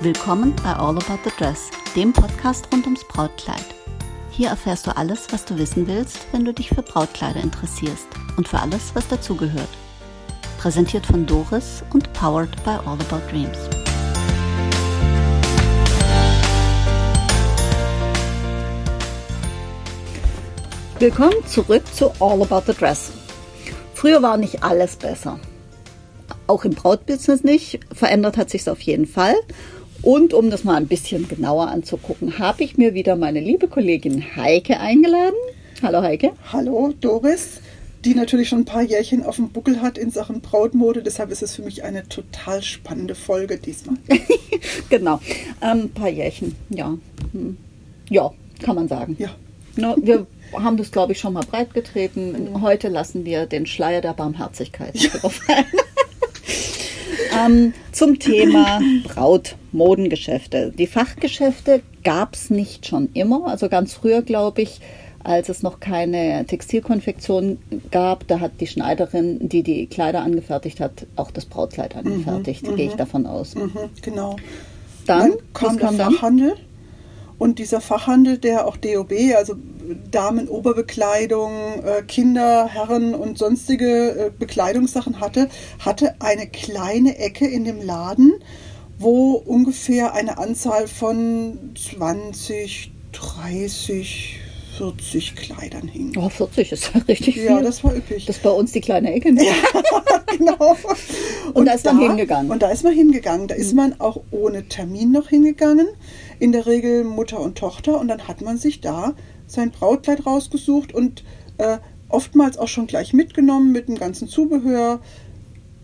Willkommen bei All About the Dress, dem Podcast rund ums Brautkleid. Hier erfährst du alles, was du wissen willst, wenn du dich für Brautkleider interessierst und für alles, was dazugehört. Präsentiert von Doris und powered by All About Dreams. Willkommen zurück zu All About the Dress. Früher war nicht alles besser. Auch im Brautbusiness nicht. Verändert hat sich auf jeden Fall. Und um das mal ein bisschen genauer anzugucken, habe ich mir wieder meine liebe Kollegin Heike eingeladen. Hallo Heike. Hallo Doris, die natürlich schon ein paar Jährchen auf dem Buckel hat in Sachen Brautmode. Deshalb ist es für mich eine total spannende Folge diesmal. genau, ein ähm, paar Jährchen, ja. Hm. Ja, kann man sagen. Ja. No, wir haben das, glaube ich, schon mal breit getreten. Heute lassen wir den Schleier der Barmherzigkeit ja. drauf ein. ähm, zum Thema Brautmodengeschäfte. Die Fachgeschäfte gab es nicht schon immer. Also ganz früher, glaube ich, als es noch keine Textilkonfektion gab, da hat die Schneiderin, die die Kleider angefertigt hat, auch das Brautkleid mhm, angefertigt, mhm, gehe ich davon aus. Mhm, genau. Dann, dann kam der Fachhandel und dieser Fachhandel, der auch DOB, also Damenoberbekleidung, äh, Kinder, Herren und sonstige äh, Bekleidungssachen hatte, hatte eine kleine Ecke in dem Laden, wo ungefähr eine Anzahl von 20, 30, 40 Kleidern hing. Oh, 40 ist richtig viel. Ja, das war üppig. Das ist bei uns die kleine Ecke. Ne? Ja, genau. Und, und, da ist man hingegangen. Und da ist man hingegangen. Da ist man auch ohne Termin noch hingegangen. In der Regel Mutter und Tochter. Und dann hat man sich da sein Brautkleid rausgesucht und äh, oftmals auch schon gleich mitgenommen mit dem ganzen Zubehör.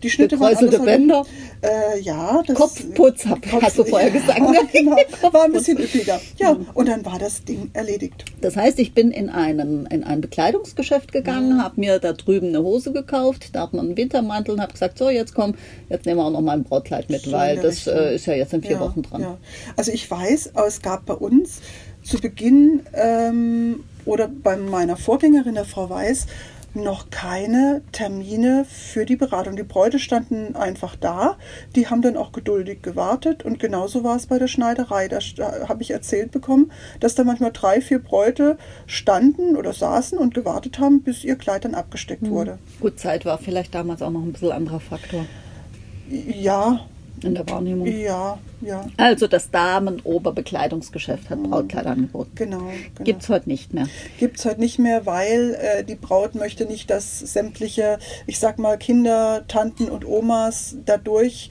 Die Schnitte waren alles Bänder. Äh, ja, das Kopfputz hab, Kopf, hast du vorher ja, gesagt. Ne? genau, war ein bisschen üppiger. Ja, mhm. und dann war das Ding erledigt. Das heißt, ich bin in, einem, in ein Bekleidungsgeschäft gegangen, mhm. habe mir da drüben eine Hose gekauft, da hat man einen Wintermantel und habe gesagt, so jetzt komm, jetzt nehmen wir auch noch mal ein Brautkleid mit, so weil das äh, ist ja jetzt in vier ja, Wochen dran. Ja. Also ich weiß, es gab bei uns zu Beginn ähm, oder bei meiner Vorgängerin, der Frau Weiß, noch keine Termine für die Beratung. Die Bräute standen einfach da. Die haben dann auch geduldig gewartet. Und genauso war es bei der Schneiderei. Da habe ich erzählt bekommen, dass da manchmal drei, vier Bräute standen oder saßen und gewartet haben, bis ihr Kleid dann abgesteckt mhm. wurde. Gut, Zeit war vielleicht damals auch noch ein bisschen anderer Faktor. Ja, in der Wahrnehmung. Ja, ja. Also das Damenoberbekleidungsgeschäft hat Brautkleider angeboten. Genau. genau. Gibt es heute nicht mehr. Gibt es heute nicht mehr, weil äh, die Braut möchte nicht, dass sämtliche, ich sag mal, Kinder, Tanten und Omas dadurch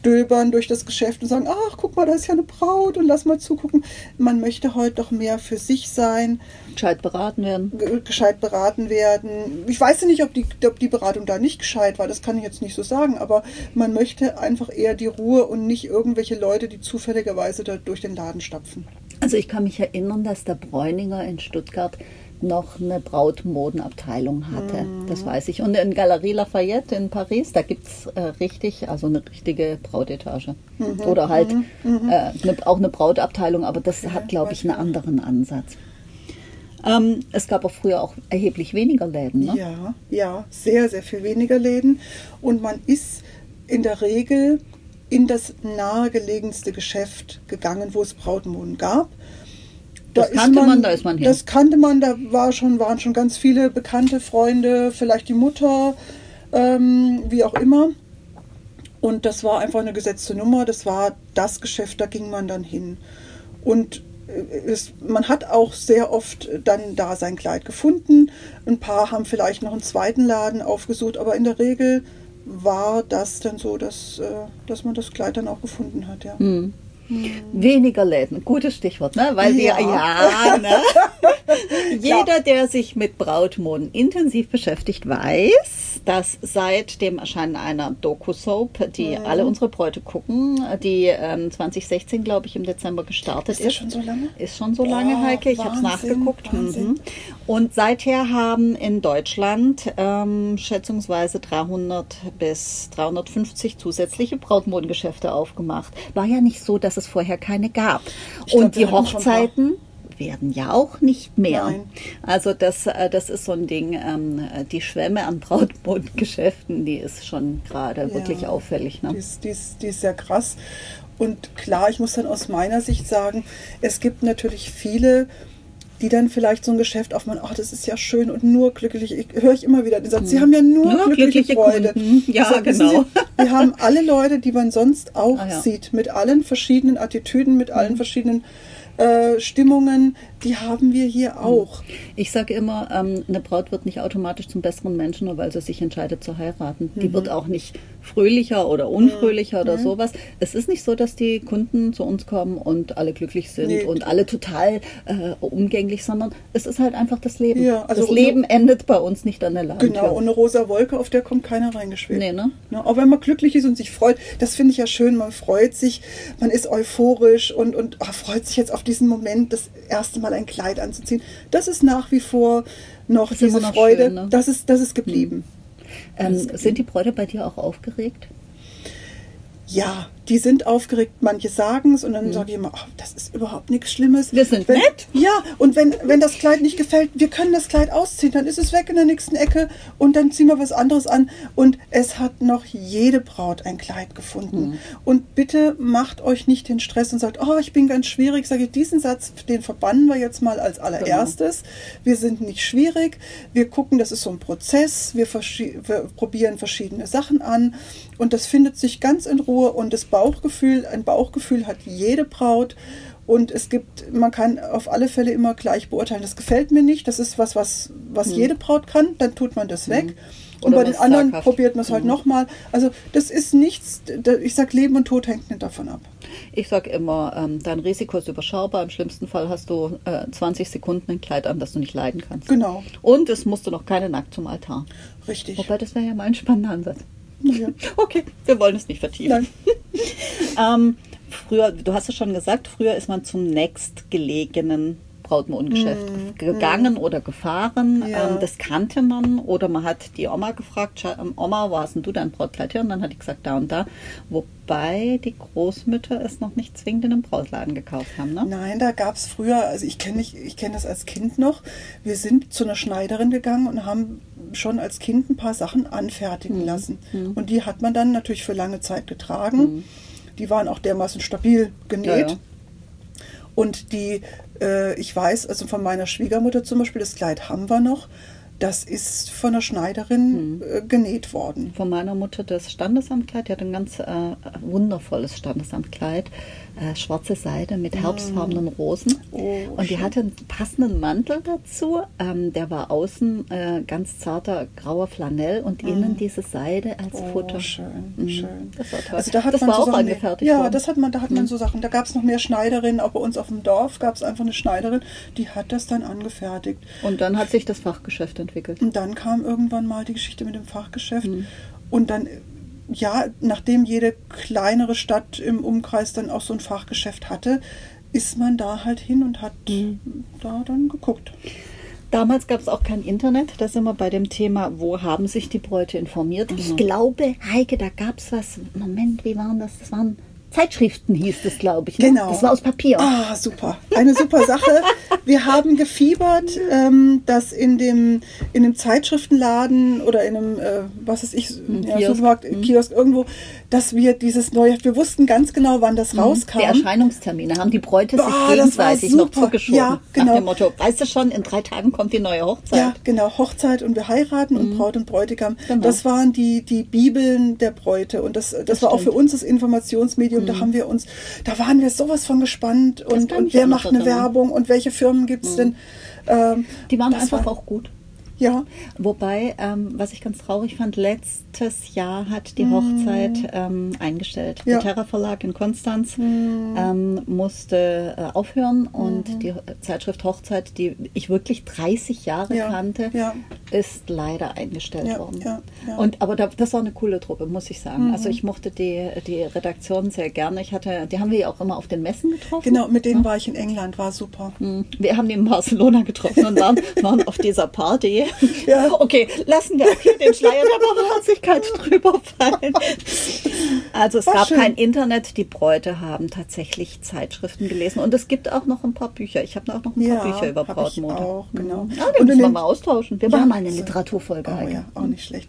stöbern durch das Geschäft und sagen, ach, guck mal, da ist ja eine Braut und lass mal zugucken. Man möchte heute doch mehr für sich sein. Gescheit beraten werden. Gescheit beraten werden. Ich weiß ja nicht, ob die, ob die Beratung da nicht gescheit war, das kann ich jetzt nicht so sagen, aber man möchte einfach eher die Ruhe und nicht irgendwelche Leute, die zufälligerweise da durch den Laden stapfen. Also ich kann mich erinnern, dass der Bräuninger in Stuttgart noch eine Brautmodenabteilung hatte. Mhm. Das weiß ich. Und in Galerie Lafayette in Paris, da gibt es äh, richtig, also eine richtige Brautetage. Mhm. Oder halt mhm. mhm. äh, ne, auch eine Brautabteilung, aber das ja, hat, glaube ich, einen anderen Ansatz. Ähm, es gab auch früher auch erheblich weniger Läden. Ne? Ja, ja, sehr, sehr viel weniger Läden. Und man ist in der Regel in das nahegelegenste Geschäft gegangen, wo es Brautmoden gab das kannte man, man, da ist man hin. Das kannte man, da war schon, waren schon ganz viele bekannte Freunde, vielleicht die Mutter, ähm, wie auch immer. Und das war einfach eine gesetzte Nummer, das war das Geschäft, da ging man dann hin. Und äh, es, man hat auch sehr oft dann da sein Kleid gefunden. Ein paar haben vielleicht noch einen zweiten Laden aufgesucht, aber in der Regel war das dann so, dass, äh, dass man das Kleid dann auch gefunden hat. Ja. Hm. Weniger Läden, gutes Stichwort, ne? Weil wir, ja, ja ne? Jeder, der sich mit Brautmoden intensiv beschäftigt, weiß, dass seit dem Erscheinen einer Doku-Soap, die mhm. alle unsere Bräute gucken, die ähm, 2016, glaube ich, im Dezember gestartet ist. Ist schon so lange? Ist schon so lange, oh, Heike. Ich habe es nachgeguckt. Mhm. Und seither haben in Deutschland ähm, schätzungsweise 300 bis 350 zusätzliche Brautmodengeschäfte aufgemacht. War ja nicht so, dass es vorher keine gab. Ich und glaub, die Hochzeiten werden ja auch nicht mehr. Nein. Also das, äh, das ist so ein Ding, ähm, die Schwemme an Brautmodengeschäften, die ist schon gerade Ja. wirklich auffällig. Ne? Die ist, die, ist, die ist sehr krass. Und klar, ich muss dann aus meiner Sicht sagen, es gibt natürlich viele, die dann vielleicht so ein Geschäft aufmachen, ach, das ist ja schön und nur glücklich. Ich höre ich immer wieder den Satz, sie haben ja nur, Hm. Nur glückliche, glückliche Freude. Kunden. Ja, Ich sag, wissen genau. Sie, wir haben alle Leute, die man sonst auch Ah, ja. sieht, mit allen verschiedenen Attitüden, mit Hm. allen verschiedenen äh, Stimmungen, die haben wir Hm. hier auch. Ich sage immer, ähm, eine Braut wird nicht automatisch zum besseren Menschen, nur weil sie sich entscheidet zu heiraten. Mhm. Die wird auch nicht fröhlicher oder unfröhlicher oder sowas. Es ist nicht so, dass die Kunden zu uns kommen und alle glücklich sind Nee. und alle total äh, umgänglich, sondern es ist halt einfach das Leben. Ja, also das Leben endet bei uns nicht an der Ladentür. Genau, und eine rosa Wolke, auf der kommt keiner reingeschwebt. Nee, ne? Ne, auch wenn man glücklich ist und sich freut, das finde ich ja schön, man freut sich, man ist euphorisch und, und ah, freut sich jetzt auf diesen Moment, das erste Mal ein Kleid anzuziehen. Das ist nach wie vor noch Das diese noch Freude, schön, ne? das, ist, das ist geblieben. Ähm, sind die Bräute bei dir auch aufgeregt? Ja, die sind aufgeregt, manche sagen es und dann sage ich immer, ach, das ist überhaupt nichts Schlimmes. Mhm. Wir sind wenn, nett. Ja, und wenn, wenn das Kleid nicht gefällt, wir können das Kleid ausziehen, dann ist es weg in der nächsten Ecke und dann ziehen wir was anderes an. Und es hat noch jede Braut ein Kleid gefunden. Mhm. Und bitte macht euch nicht den Stress und sagt, oh, ich bin ganz schwierig. Sage ich, diesen Satz, den verbannen wir jetzt mal als allererstes. Wir sind nicht schwierig. Wir gucken, das ist so ein Prozess. Wir, wir probieren verschiedene Sachen an. Und das findet sich ganz in Ruhe. Und das Bauchgefühl, ein Bauchgefühl hat jede Braut. Und es gibt, man kann auf alle Fälle immer gleich beurteilen, das gefällt mir nicht, das ist was, was, was jede Braut kann, dann tut man das weg. Und Oder bei den anderen zaghaft. probiert man es halt nochmal. Also das ist nichts, ich sag Leben und Tod hängt nicht davon ab. Ich sage immer, ähm, dein Risiko ist überschaubar. Im schlimmsten Fall hast du äh, 20 Sekunden ein Kleid an, das du nicht leiden kannst. Genau, Und es musst du noch keine nackt zum Altar. richtig. Wobei, das wäre ja mal ein spannender Ansatz. Ja. Okay, wir wollen es nicht vertiefen. Ähm, früher, du hast es schon gesagt, früher ist man zum nächstgelegenen Brautmodengeschäft gegangen oder gefahren. Ja. Ähm, das kannte man oder man hat die Oma gefragt, "Scha- ähm, Oma, wo hast denn du dein Brautkleid her? Und dann hat die gesagt, da und da. Wobei die Großmütter es noch nicht zwingend in einem Brautladen gekauft haben. Ne? Nein, da gab es früher, also ich kenne ich kenne das als Kind noch. Wir sind zu einer Schneiderin gegangen und haben schon als Kind ein paar Sachen anfertigen lassen. Und die hat man dann natürlich für lange Zeit getragen. Die waren auch dermaßen stabil genäht. Ja, ja. Und die, äh, ich weiß, also von meiner Schwiegermutter zum Beispiel, das Kleid haben wir noch. Das ist von einer Schneiderin äh, genäht worden. Von meiner Mutter das Standesamtkleid. Die hat ein ganz äh, wundervolles Standesamtkleid. Äh, schwarze Seide mit herbstfarbenen Rosen. Oh, und die schön. hatte einen passenden Mantel dazu. Ähm, der war außen äh, ganz zarter grauer Flanell und innen diese Seide als Oh, Futter. schön, Mhm. schön. Das war toll. Also da hat das man war so auch Sachen, angefertigt Ja, worden. Mhm. das hat man, da hat man so Sachen. Da gab es noch mehr Schneiderinnen, auch bei uns auf dem Dorf gab es einfach eine Schneiderin, die hat das dann angefertigt. Und dann hat sich das Fachgeschäft entwickelt. Und dann kam irgendwann mal die Geschichte mit dem Fachgeschäft. Mhm. Und dann, ja, nachdem jede kleinere Stadt im Umkreis dann auch so ein Fachgeschäft hatte, ist man da halt hin und hat Mhm. da dann geguckt. Damals gab es auch kein Internet. Da sind wir bei dem Thema, wo haben sich die Bräute informiert. Ich glaube, Heike, da gab es was. Moment, wie waren das? Das waren Zeitschriften, hieß das, glaube ich. Ne? Genau. Das war aus Papier. Ah, super. Eine super Sache. Wir haben gefiebert, ähm, dass in dem, in dem Zeitschriftenladen oder in einem, äh, was weiß ich, ja. Supermarkt, Kiosk irgendwo, dass wir dieses neue, wir wussten ganz genau, wann das rauskam. Die Erscheinungstermine haben die Bräute sich Boah, das war gegenseitig noch zugeschoben. Ja, genau. Nach dem Motto, weißt du schon, in drei Tagen kommt die neue Hochzeit. Ja, genau, Hochzeit und wir heiraten und Braut und Bräutigam. Mhm. Genau. Das waren die, die Bibeln der Bräute und das, das, Das war auch für stimmt. Mhm. uns das Informationsmedium. Da haben wir uns, da waren wir sowas von gespannt und, und wer macht eine. Mhm. Werbung und welche Firmen gibt es denn? Ähm, Die waren einfach war- auch gut. Ja, Wobei, ähm, was ich ganz traurig fand, letztes Jahr hat die Hochzeit ähm, eingestellt. Ja. Der Terra Verlag in Konstanz ähm, musste äh, aufhören und die Zeitschrift Hochzeit, die ich wirklich 30 Jahre Ja, kannte, ja. ist leider eingestellt worden. Und aber da, das war eine coole Truppe, muss ich sagen. Also ich mochte die, die Redaktion sehr gerne. Ich hatte, die haben wir ja auch immer auf den Messen getroffen. genau, mit denen war ich in England, war super. Wir haben die in Barcelona getroffen und waren, waren auf dieser Party Ja. Okay, lassen wir auch hier den Schleier der Barmherzigkeit drüber fallen. Also es War gab schön. kein Internet, die Bräute haben tatsächlich Zeitschriften gelesen und es gibt auch noch ein paar Bücher. Ich habe auch noch ein Ja, paar Bücher über Brautmode. auch, genau. Mhm. Ah, Und die in müssen wir mal austauschen. Wir Ja, machen mal eine so. Literaturfolge. Oh ja, auch nicht schlecht.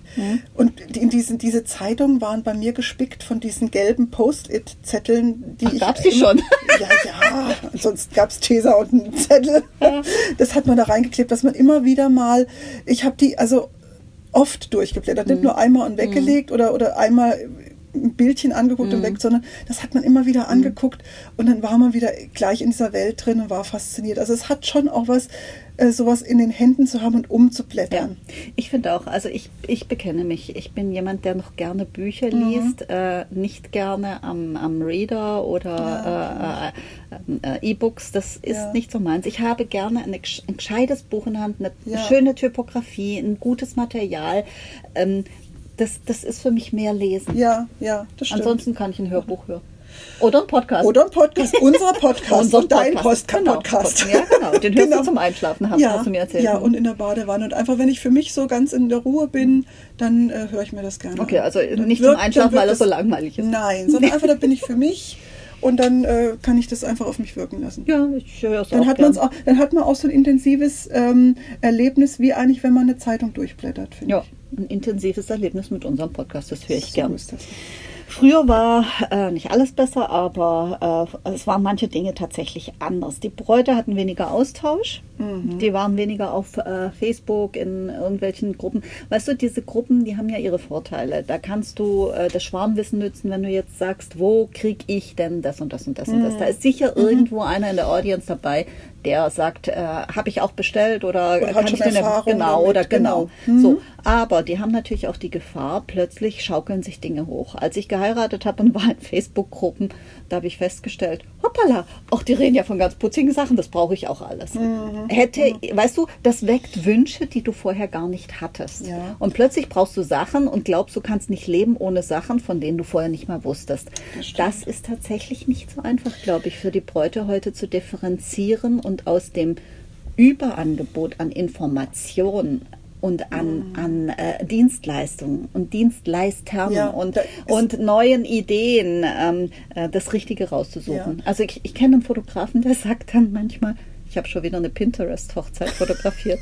Und die- in diesen, diese Zeitungen waren bei mir gespickt von diesen gelben Post-it-Zetteln, die Ach, ich. gab's die schon? Ja, ja. Ansonsten gab es Tesa und einen Zettel. Das hat man da reingeklebt, dass man immer wieder mal. Ich habe die also oft durchgeblättert, Mhm. nicht nur einmal und weggelegt oder, oder einmal ein Bildchen angeguckt Mhm. und weg, sondern das hat man immer wieder angeguckt und dann war man wieder gleich in dieser Welt drin und war fasziniert. Also es hat schon auch was, äh, sowas in den Händen zu haben und Ja, umzublättern. ich finde auch, also ich, ich bekenne mich. Ich bin jemand, der noch gerne Bücher Mhm. liest, äh, nicht gerne am, am Reader oder äh, äh, äh, E-Books. Das ist Ja. nicht so meins. Ich habe gerne eine, ein gescheites Buch in der Hand, eine Ja. schöne Typografie, ein gutes Material. Ähm, das, das ist für mich mehr Lesen. Ja, ja, das stimmt. Ansonsten kann ich ein Hörbuch hören. Oder ein Podcast. Oder ein Podcast, unser Podcast Unser und dein Podcast. Post Genau. Podcast. Ja, genau. Den hörst du zum Einschlafen, hast- ja, hast du mir erzählt. Ja, und in der Badewanne. Und einfach, wenn ich für mich so ganz in der Ruhe bin, dann äh, höre ich mir das gerne Okay, also nicht wirkt- zum Einschlafen, weil es so langweilig ist. Nein, sondern einfach, da bin ich für mich und dann äh, kann ich das einfach auf mich wirken lassen. Ja, ich höre es Dann auch hat, man's auch, dann hat man auch so ein intensives ähm, Erlebnis, wie eigentlich, wenn man eine Zeitung durchblättert, finde Ja, ich. Ein intensives Erlebnis mit unserem Podcast, das höre ich So gern. Früher war äh, nicht alles besser, aber äh, es waren manche Dinge tatsächlich anders. Die Bräute hatten weniger Austausch, Mhm. die waren weniger auf äh, Facebook, in irgendwelchen Gruppen. Weißt du, diese Gruppen, die haben ja ihre Vorteile. Da kannst du äh, das Schwarmwissen nützen, wenn du jetzt sagst, wo krieg ich denn das und das und das und das. Da ist sicher Mhm. irgendwo einer in der Audience dabei, der sagt, äh, habe ich auch bestellt oder, Oder kann ich eine, Erfahrung genau damit, oder genau. genau. Mhm. So, aber die haben natürlich auch die Gefahr, plötzlich schaukeln sich Dinge hoch. Als ich geheiratet habe und war in Facebook-Gruppen, da habe ich festgestellt, hoppala, auch die reden ja von ganz putzigen Sachen, das brauche ich auch alles. Mhm. Hätte, weißt du, das weckt Wünsche, die du vorher gar nicht hattest. Ja. Und plötzlich brauchst du Sachen und glaubst, du kannst nicht leben ohne Sachen, von denen du vorher nicht mal wusstest. Das Das, ist tatsächlich nicht so einfach, glaube ich, für die Bräute heute zu differenzieren und aus dem Überangebot an Informationen und an, an äh, Dienstleistungen und Dienstleistern Ja, und, und neuen Ideen ähm, äh, das Richtige rauszusuchen. Ja. Also ich, ich kenne einen Fotografen, der sagt dann manchmal, ich habe schon wieder eine Pinterest-Hochzeit fotografiert.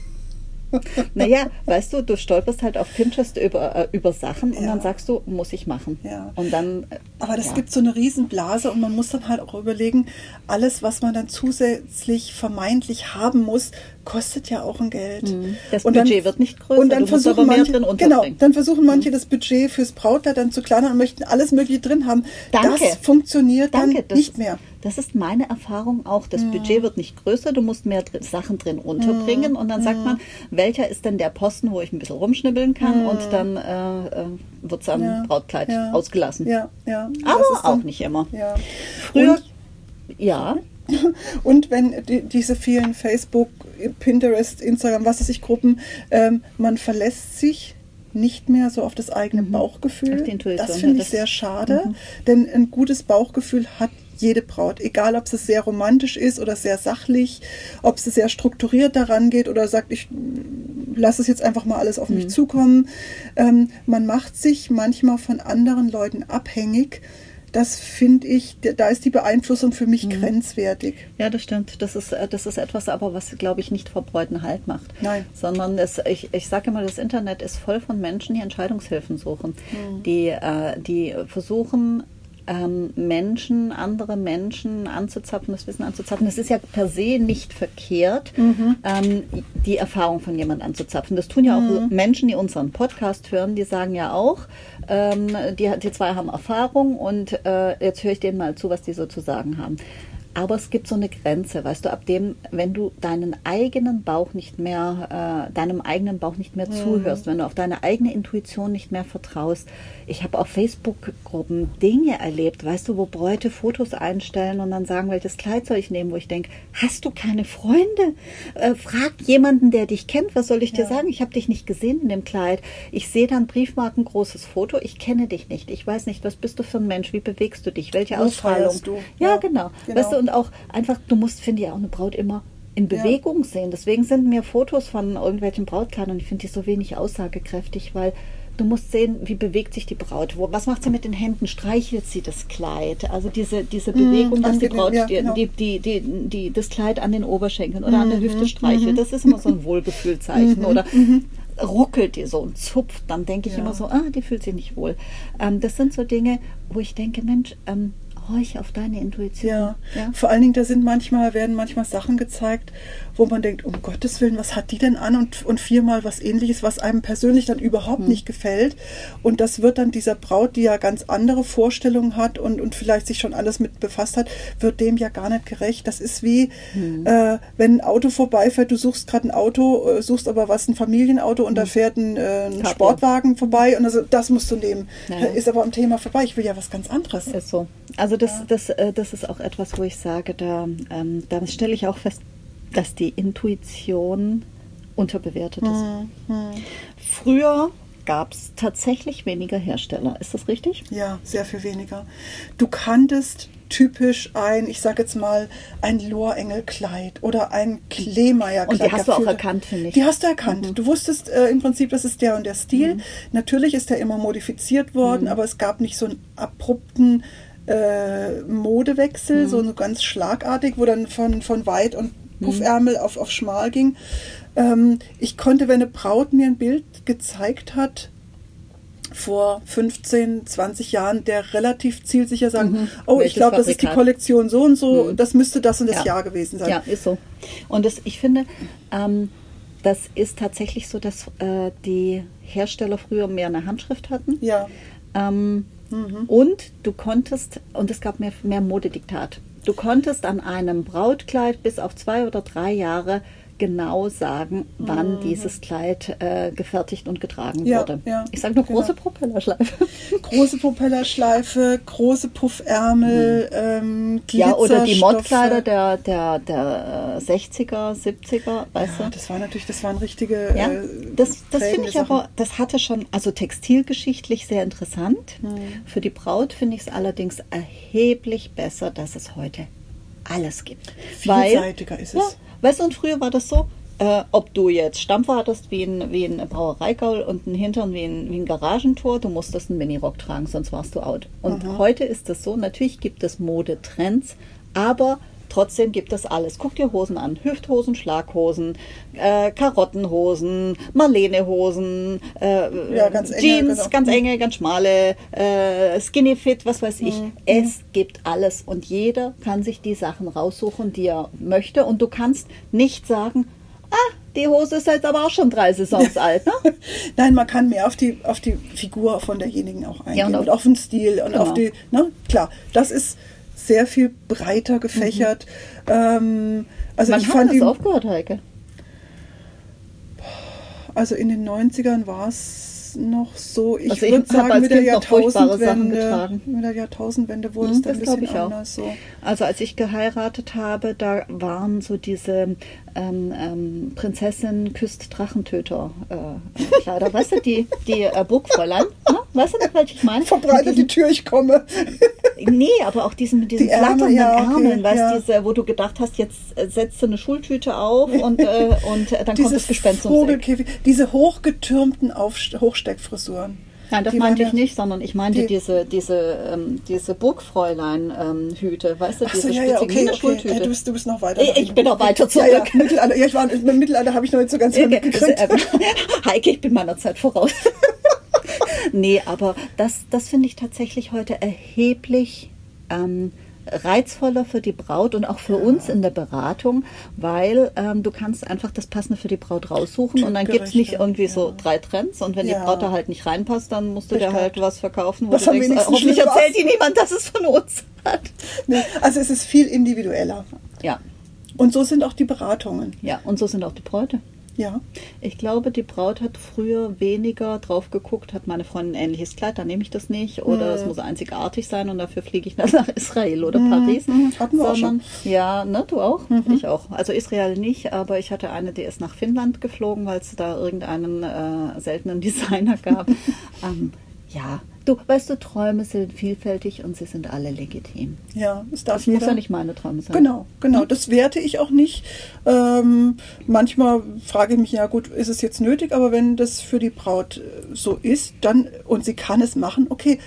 Naja, weißt du, du stolperst halt auf Pinterest über, äh, über Sachen und Ja. dann sagst du, muss ich machen. Ja. Und dann. Aber das ja. gibt so eine Riesenblase und man muss dann halt auch überlegen, alles, was man dann zusätzlich vermeintlich haben muss, kostet ja auch ein Geld. Mhm. Das und Budget wird nicht größer, Und dann versuchen manche, drin genau. Mhm. dann versuchen manche das Budget fürs Brautkleid dann zu kleinern und möchten alles Mögliche drin haben. Danke. Das funktioniert Danke, dann das, nicht mehr. Das ist meine Erfahrung auch. Das Budget wird nicht größer, du musst mehr drin, Sachen drin unterbringen und dann sagt man, welcher ist denn der Posten, wo ich ein bisschen rumschnibbeln kann und dann äh, äh, wird es am Ja, Brautkleid ja. ausgelassen. Ja, ja. Aber auch nicht immer. Ja. Früher, Und- ja, Und wenn die, diese vielen Facebook, Pinterest, Instagram, was weiß ich, Gruppen, ähm, man verlässt sich nicht mehr so auf das eigene Bauchgefühl. Mhm. Intuition, das ja, finde ich das- Mhm. sehr schade, denn ein gutes Bauchgefühl hat jede Braut, egal ob es sehr romantisch ist oder sehr sachlich, ob sie sehr strukturiert daran geht oder sagt, ich lasse es jetzt einfach mal alles auf Mhm. mich zukommen. Ähm, man macht sich manchmal von anderen Leuten abhängig. Das finde ich, da ist die Beeinflussung für Mhm. mich grenzwertig. Ja, das stimmt. Das ist, äh, das ist etwas aber, was, glaube ich, nicht vor Bräuten Halt macht. Nein. Sondern es, ich, ich sage immer, das Internet ist voll von Menschen, die Entscheidungshilfen suchen. Die, äh, die versuchen, ähm, Menschen, andere Menschen anzuzapfen, das Wissen anzuzapfen. Das ist ja per se nicht verkehrt, ähm, die Erfahrung von jemand anzuzapfen. Das tun ja auch Menschen, die unseren Podcast hören, die sagen ja auch, ähm, die, die zwei haben Erfahrung und äh, jetzt höre ich denen mal zu, was die so zu sagen haben. Aber es gibt so eine Grenze, weißt du, ab dem, wenn du deinen eigenen Bauch nicht mehr, äh, deinem eigenen Bauch nicht mehr zuhörst, wenn du auf deine eigene Intuition nicht mehr vertraust. Ich habe auf Facebook-Gruppen Dinge erlebt, weißt du, wo Bräute Fotos einstellen und dann sagen, welches Kleid soll ich nehmen, wo ich denke, hast du keine Freunde? Äh, frag jemanden, der dich kennt, was soll ich dir Ja. sagen? Ich habe dich nicht gesehen in dem Kleid. Ich sehe dann Briefmarken, großes Foto, ich kenne dich nicht. Ich weiß nicht, was bist du für ein Mensch, wie bewegst du dich, welche Ausstrahlung. du? Ja, Ja, genau. genau. Weißt du, und auch einfach, du musst, finde ich, auch eine Braut immer in Bewegung sehen. Deswegen sind mir Fotos von irgendwelchen Brautkleidern, ich finde die so wenig aussagekräftig, weil du musst sehen, wie bewegt sich die Braut. Was macht sie mit den Händen? Streichelt sie das Kleid? Also diese, diese Bewegung, dass die angenehm, Braut die, die, die, die, die, das Kleid an den Oberschenkeln oder an der Hüfte streichelt, das ist immer so ein Wohlgefühlzeichen. Oder ruckelt die so und zupft, dann denke ich Ja. immer so, ah, die fühlt sich nicht wohl. Ähm, das sind so Dinge, wo ich denke, Mensch, ähm, horch auf deine Intuition. Ja. ja. vor allen Dingen, da sind manchmal, werden manchmal Sachen gezeigt, wo man denkt, um Gottes Willen, was hat die denn an? Und, und viermal was ähnliches, was einem persönlich dann überhaupt Hm. nicht gefällt. Und das wird dann dieser Braut, die ja ganz andere Vorstellungen hat und, und vielleicht sich schon alles mit befasst hat, wird dem ja gar nicht gerecht. Das ist wie, Hm. äh, wenn ein Auto vorbeifährt, du suchst gerade ein Auto, äh, suchst aber was, ein Familienauto und da fährt ein, äh, ein. Sportwagen vorbei und also, das musst du nehmen. Ja. Ist aber am Thema vorbei. Ich will ja was ganz anderes. Ist so. Also das, das, äh, das ist auch etwas, wo ich sage, da, ähm, da stelle ich auch fest, dass die Intuition unterbewertet ist. Hm, Früher gab es tatsächlich weniger Hersteller. Ist das richtig? Ja, sehr viel weniger. Du kanntest typisch ein, ich sage jetzt mal, ein Lohrengel-Kleid oder ein Kleemeyer-Kleid. Und die hast du auch erkannt, finde ich. Die hast du erkannt. Du wusstest äh, im Prinzip, das ist der und der Stil. Natürlich ist der immer modifiziert worden, aber es gab nicht so einen abrupten äh, Modewechsel, so, so ganz schlagartig, wo dann von, von weit und Puffärmel auf, auf schmal ging. Ähm, ich konnte, wenn eine Braut mir ein Bild gezeigt hat, vor 15, 20 Jahren, der relativ zielsicher sagen, oh, ich glaube, das ist die? Kollektion so und so, das müsste das und das Ja. Jahr gewesen sein. Ja, ist so. Und das, ich finde, ähm, das ist tatsächlich so, dass äh, die Hersteller früher mehr eine Handschrift hatten. Ja. Ähm, Und du konntest, und es gab mehr, mehr Modediktat, du konntest an einem Brautkleid bis auf zwei oder drei Jahre genau sagen, wann dieses Kleid äh, gefertigt und getragen Mhm. Ja, wurde. ja, ich sage nur genau. große Propellerschleife. Große Propellerschleife, große Puffärmel, ähm, ja, oder die. Modkleider der, der, der äh, 60er, 70er, weißt Ja, du? das war natürlich, das waren richtige. Ja, äh, das, das finde ich Sachen. aber, das hatte schon, also textilgeschichtlich sehr interessant. Hm. Für die Braut finde ich es allerdings erheblich besser, dass es heute alles gibt. Vielseitiger ist es. Ja, weißt du, und früher war das so, äh, ob du jetzt Stampfer hattest wie ein, wie ein Brauereigaul und einen Hintern wie ein, wie ein Garagentor, du musstest einen Minirock tragen, sonst warst du out. Und heute ist es so, natürlich gibt es Modetrends, aber trotzdem gibt es alles. Guck dir Hosen an, Hüfthosen, Schlaghosen, äh, Karottenhosen, Marlenehosen, äh, Ja, ganz enge, Jeans, genau. ganz enge, ganz schmale, äh, Skinny Fit, was weiß ich. Mhm. Es gibt alles und jeder kann sich die Sachen raussuchen, die er möchte. Und du kannst nicht sagen, ah, die Hose ist jetzt aber auch schon drei Saisons alt, ne? Nein, man kann mehr auf die, auf die Figur von derjenigen auch eingehen und und auf- auf, den Stil und Genau. auf die, ne, klar, das ist sehr viel breiter gefächert. Ähm, also Wann ich fand das die, aufgehört, Heike? also in den 90ern war es noch so, ich Also würde sagen, mit der Jahrtausendwende, getragen. mit der Jahrtausendwende wurde Hm, es dann ein bisschen ich auch. anders. So. Also als ich geheiratet habe, da waren so diese ähm, ähm, Prinzessin küsst Drachentöter äh, äh, Kleider. weißt du, die, die äh, Burgfräulein, ne? weißt du welche ich meine? Diesen- die Tür, ich komme. Nee, aber auch diesen mit diesen Die Ärmel, flatternden ja, okay, Ärmeln, weißt ja. diese, wo du gedacht hast, jetzt äh, setzt du eine Schultüte auf und, äh, und äh, dann kommt das Gespenst. Vogelkäfig, diese hochgetürmten Aufst Hochsteckfriseuren. Nein, das meinte ich ja- nicht, sondern ich meinte die- diese, diese, ähm, diese Burgfräulein-Hüte, weißt du, diese so, ja, ja, okay, okay. Äh, du, bist, du bist noch weiter. Ich- ich bin noch weiter Ja, ja, zurück. Mittelalter. Ja, ich war, im Mittelalter habe ich noch nicht so ganz Okay, mitgekriegt. also, ähm, Heike, ich bin meiner Zeit voraus. nee, aber das, das finde ich tatsächlich heute erheblich ähm, reizvoller für die Braut und auch für uns in der Beratung, weil ähm, du kannst einfach das Passende für die Braut raussuchen und dann gibt es nicht irgendwie so ja. drei Trends und wenn Ja. die Braut da halt nicht reinpasst, dann musst du dir halt was verkaufen, wo Was du denkst, äh, hoffentlich erzählt dir niemand, dass es von uns hat. Nee, also es ist viel individueller. Ja, Und so sind auch die Beratungen. ja, und so sind auch die Bräute. Ja. Ich glaube, die Braut hat früher weniger drauf geguckt, hat meine Freundin ein ähnliches Kleid, dann nehme ich das nicht. Oder es muss einzigartig sein und dafür fliege ich dann nach Israel oder Paris. mhm. Hatten wir auch Sondern, ja, ne, du auch? Ich auch. Also Israel nicht, aber ich hatte eine, die ist nach Finnland geflogen, weil es da irgendeinen äh, seltenen Designer gab. ähm, ja, Du, weißt du, Träume sind vielfältig und sie sind alle legitim. Ja, es darf Das muss jeder. ja nicht meine Träume sein. Genau, genau. Das werte ich auch nicht. Ähm, manchmal frage ich mich, ja gut, ist es jetzt nötig, aber wenn das für die Braut äh, so ist, dann und sie kann es machen, okay,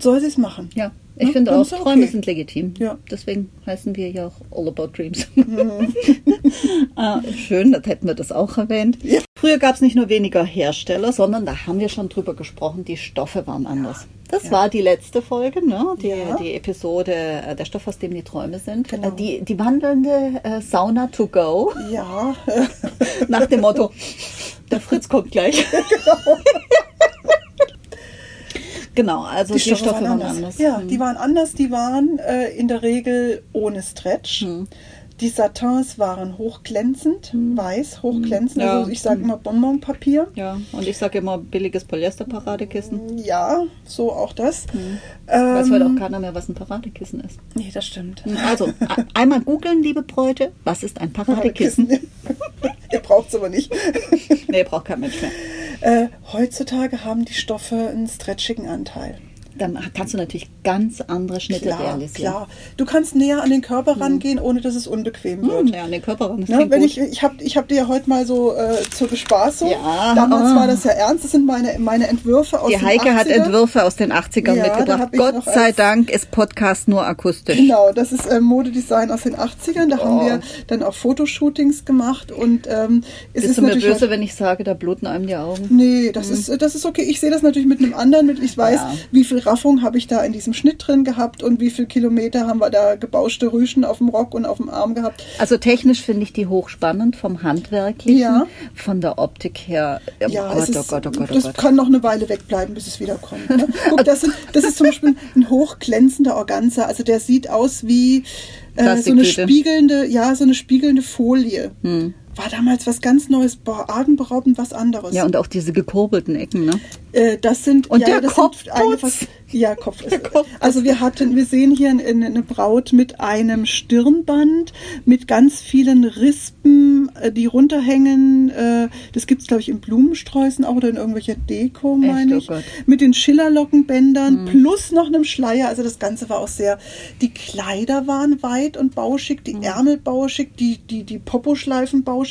soll sie es machen. Ja, ich Ja, finde dann auch, Träume okay. sind legitim. Ja. Deswegen heißen wir ja auch All About Dreams. Mhm. ah, schön, das hätten wir das auch erwähnt. Ja. Früher gab es nicht nur weniger Hersteller, sondern da haben wir schon drüber gesprochen, die Stoffe waren anders. Das Ja. war die letzte Folge, ne? die, Ja. die Episode äh, Der Stoff, aus dem die Träume sind. Genau. Äh, Die, die wandelnde äh, Sauna to go, Ja, nach dem Motto, der Fritz kommt gleich. genau, also die, Stoffe, waren anders. Ja, Mhm. die waren anders. Die waren äh, in der Regel ohne Stretch. Mhm. Die Satins waren hochglänzend, weiß, hochglänzend. Mhm. Ja. Also ich sage immer Bonbonpapier. Ja, und ich sage immer billiges Polyester-Paradekissen. Ja, so auch das. Weiß Ähm, heute auch keiner mehr, was ein Paradekissen ist. nee, das stimmt. Also, einmal googeln, liebe Bräute, was ist ein Paradekissen? Ihr braucht es aber nicht. Nee, braucht kein Mensch mehr. Äh, heutzutage haben die Stoffe einen stretchigen Anteil. Dann kannst du natürlich ganz andere Schnitte Klar, realisieren. klar. Du kannst näher an den Körper rangehen, ohne dass es unbequem Hm, wird. ja, an den Körper ran, das Ne, wenn gut. ich ich habe ich hab dir ja heute mal so äh, zur Bespaßung. Ja, Damals ah. war das ja ernst. Das sind meine, meine Entwürfe aus Die Heike hat 80ern. Entwürfe aus den 80ern Ja, mitgebracht. Gott sei Dank ist Podcast nur akustisch. Genau, das ist äh, Modedesign aus den 80ern. Da haben Oh. wir dann auch Fotoshootings gemacht und ähm, es Bist ist du mir böse, wenn ich sage, da bluten einem die Augen? Nee, das ist das ist okay. Ich sehe das natürlich mit einem anderen. Ich weiß, Ja. wie viel Raffung habe ich da in diesem Schnitt drin gehabt und wie viel Kilometer haben wir da gebauschte Rüschen auf dem Rock und auf dem Arm gehabt. Also technisch finde ich die hochspannend vom Handwerklichen, Ja. von der Optik her. Oh Ja, Gott, es ist, oh Gott, oh Gott, oh das Gott. kann noch eine Weile wegbleiben, bis es wiederkommt. Ne? Guck, das, sind, das ist zum Beispiel ein hochglänzender Organza. Also der sieht aus wie äh, so eine spiegelnde, ja, so eine spiegelnde Folie. Hm. War damals was ganz Neues, boah, atemberaubend was anderes. Ja, und auch diese gekurbelten Ecken, ne? Äh, das sind Und ja, der was, ja, Kopf. Kopfputz. Also wir hatten, wir sehen hier eine, Braut mit einem Stirnband, mit ganz vielen Rispen, äh, die runterhängen. Äh, das gibt's glaube ich in Blumensträußen auch oder in irgendwelcher Deko, Echt? meine Oh ich. Gott. mit den Schillerlockenbändern plus noch einem Schleier. Also das Ganze war auch sehr. Die Kleider waren weit und bauschig, die Ärmel bauschig, die die die Poposchleifen bauschig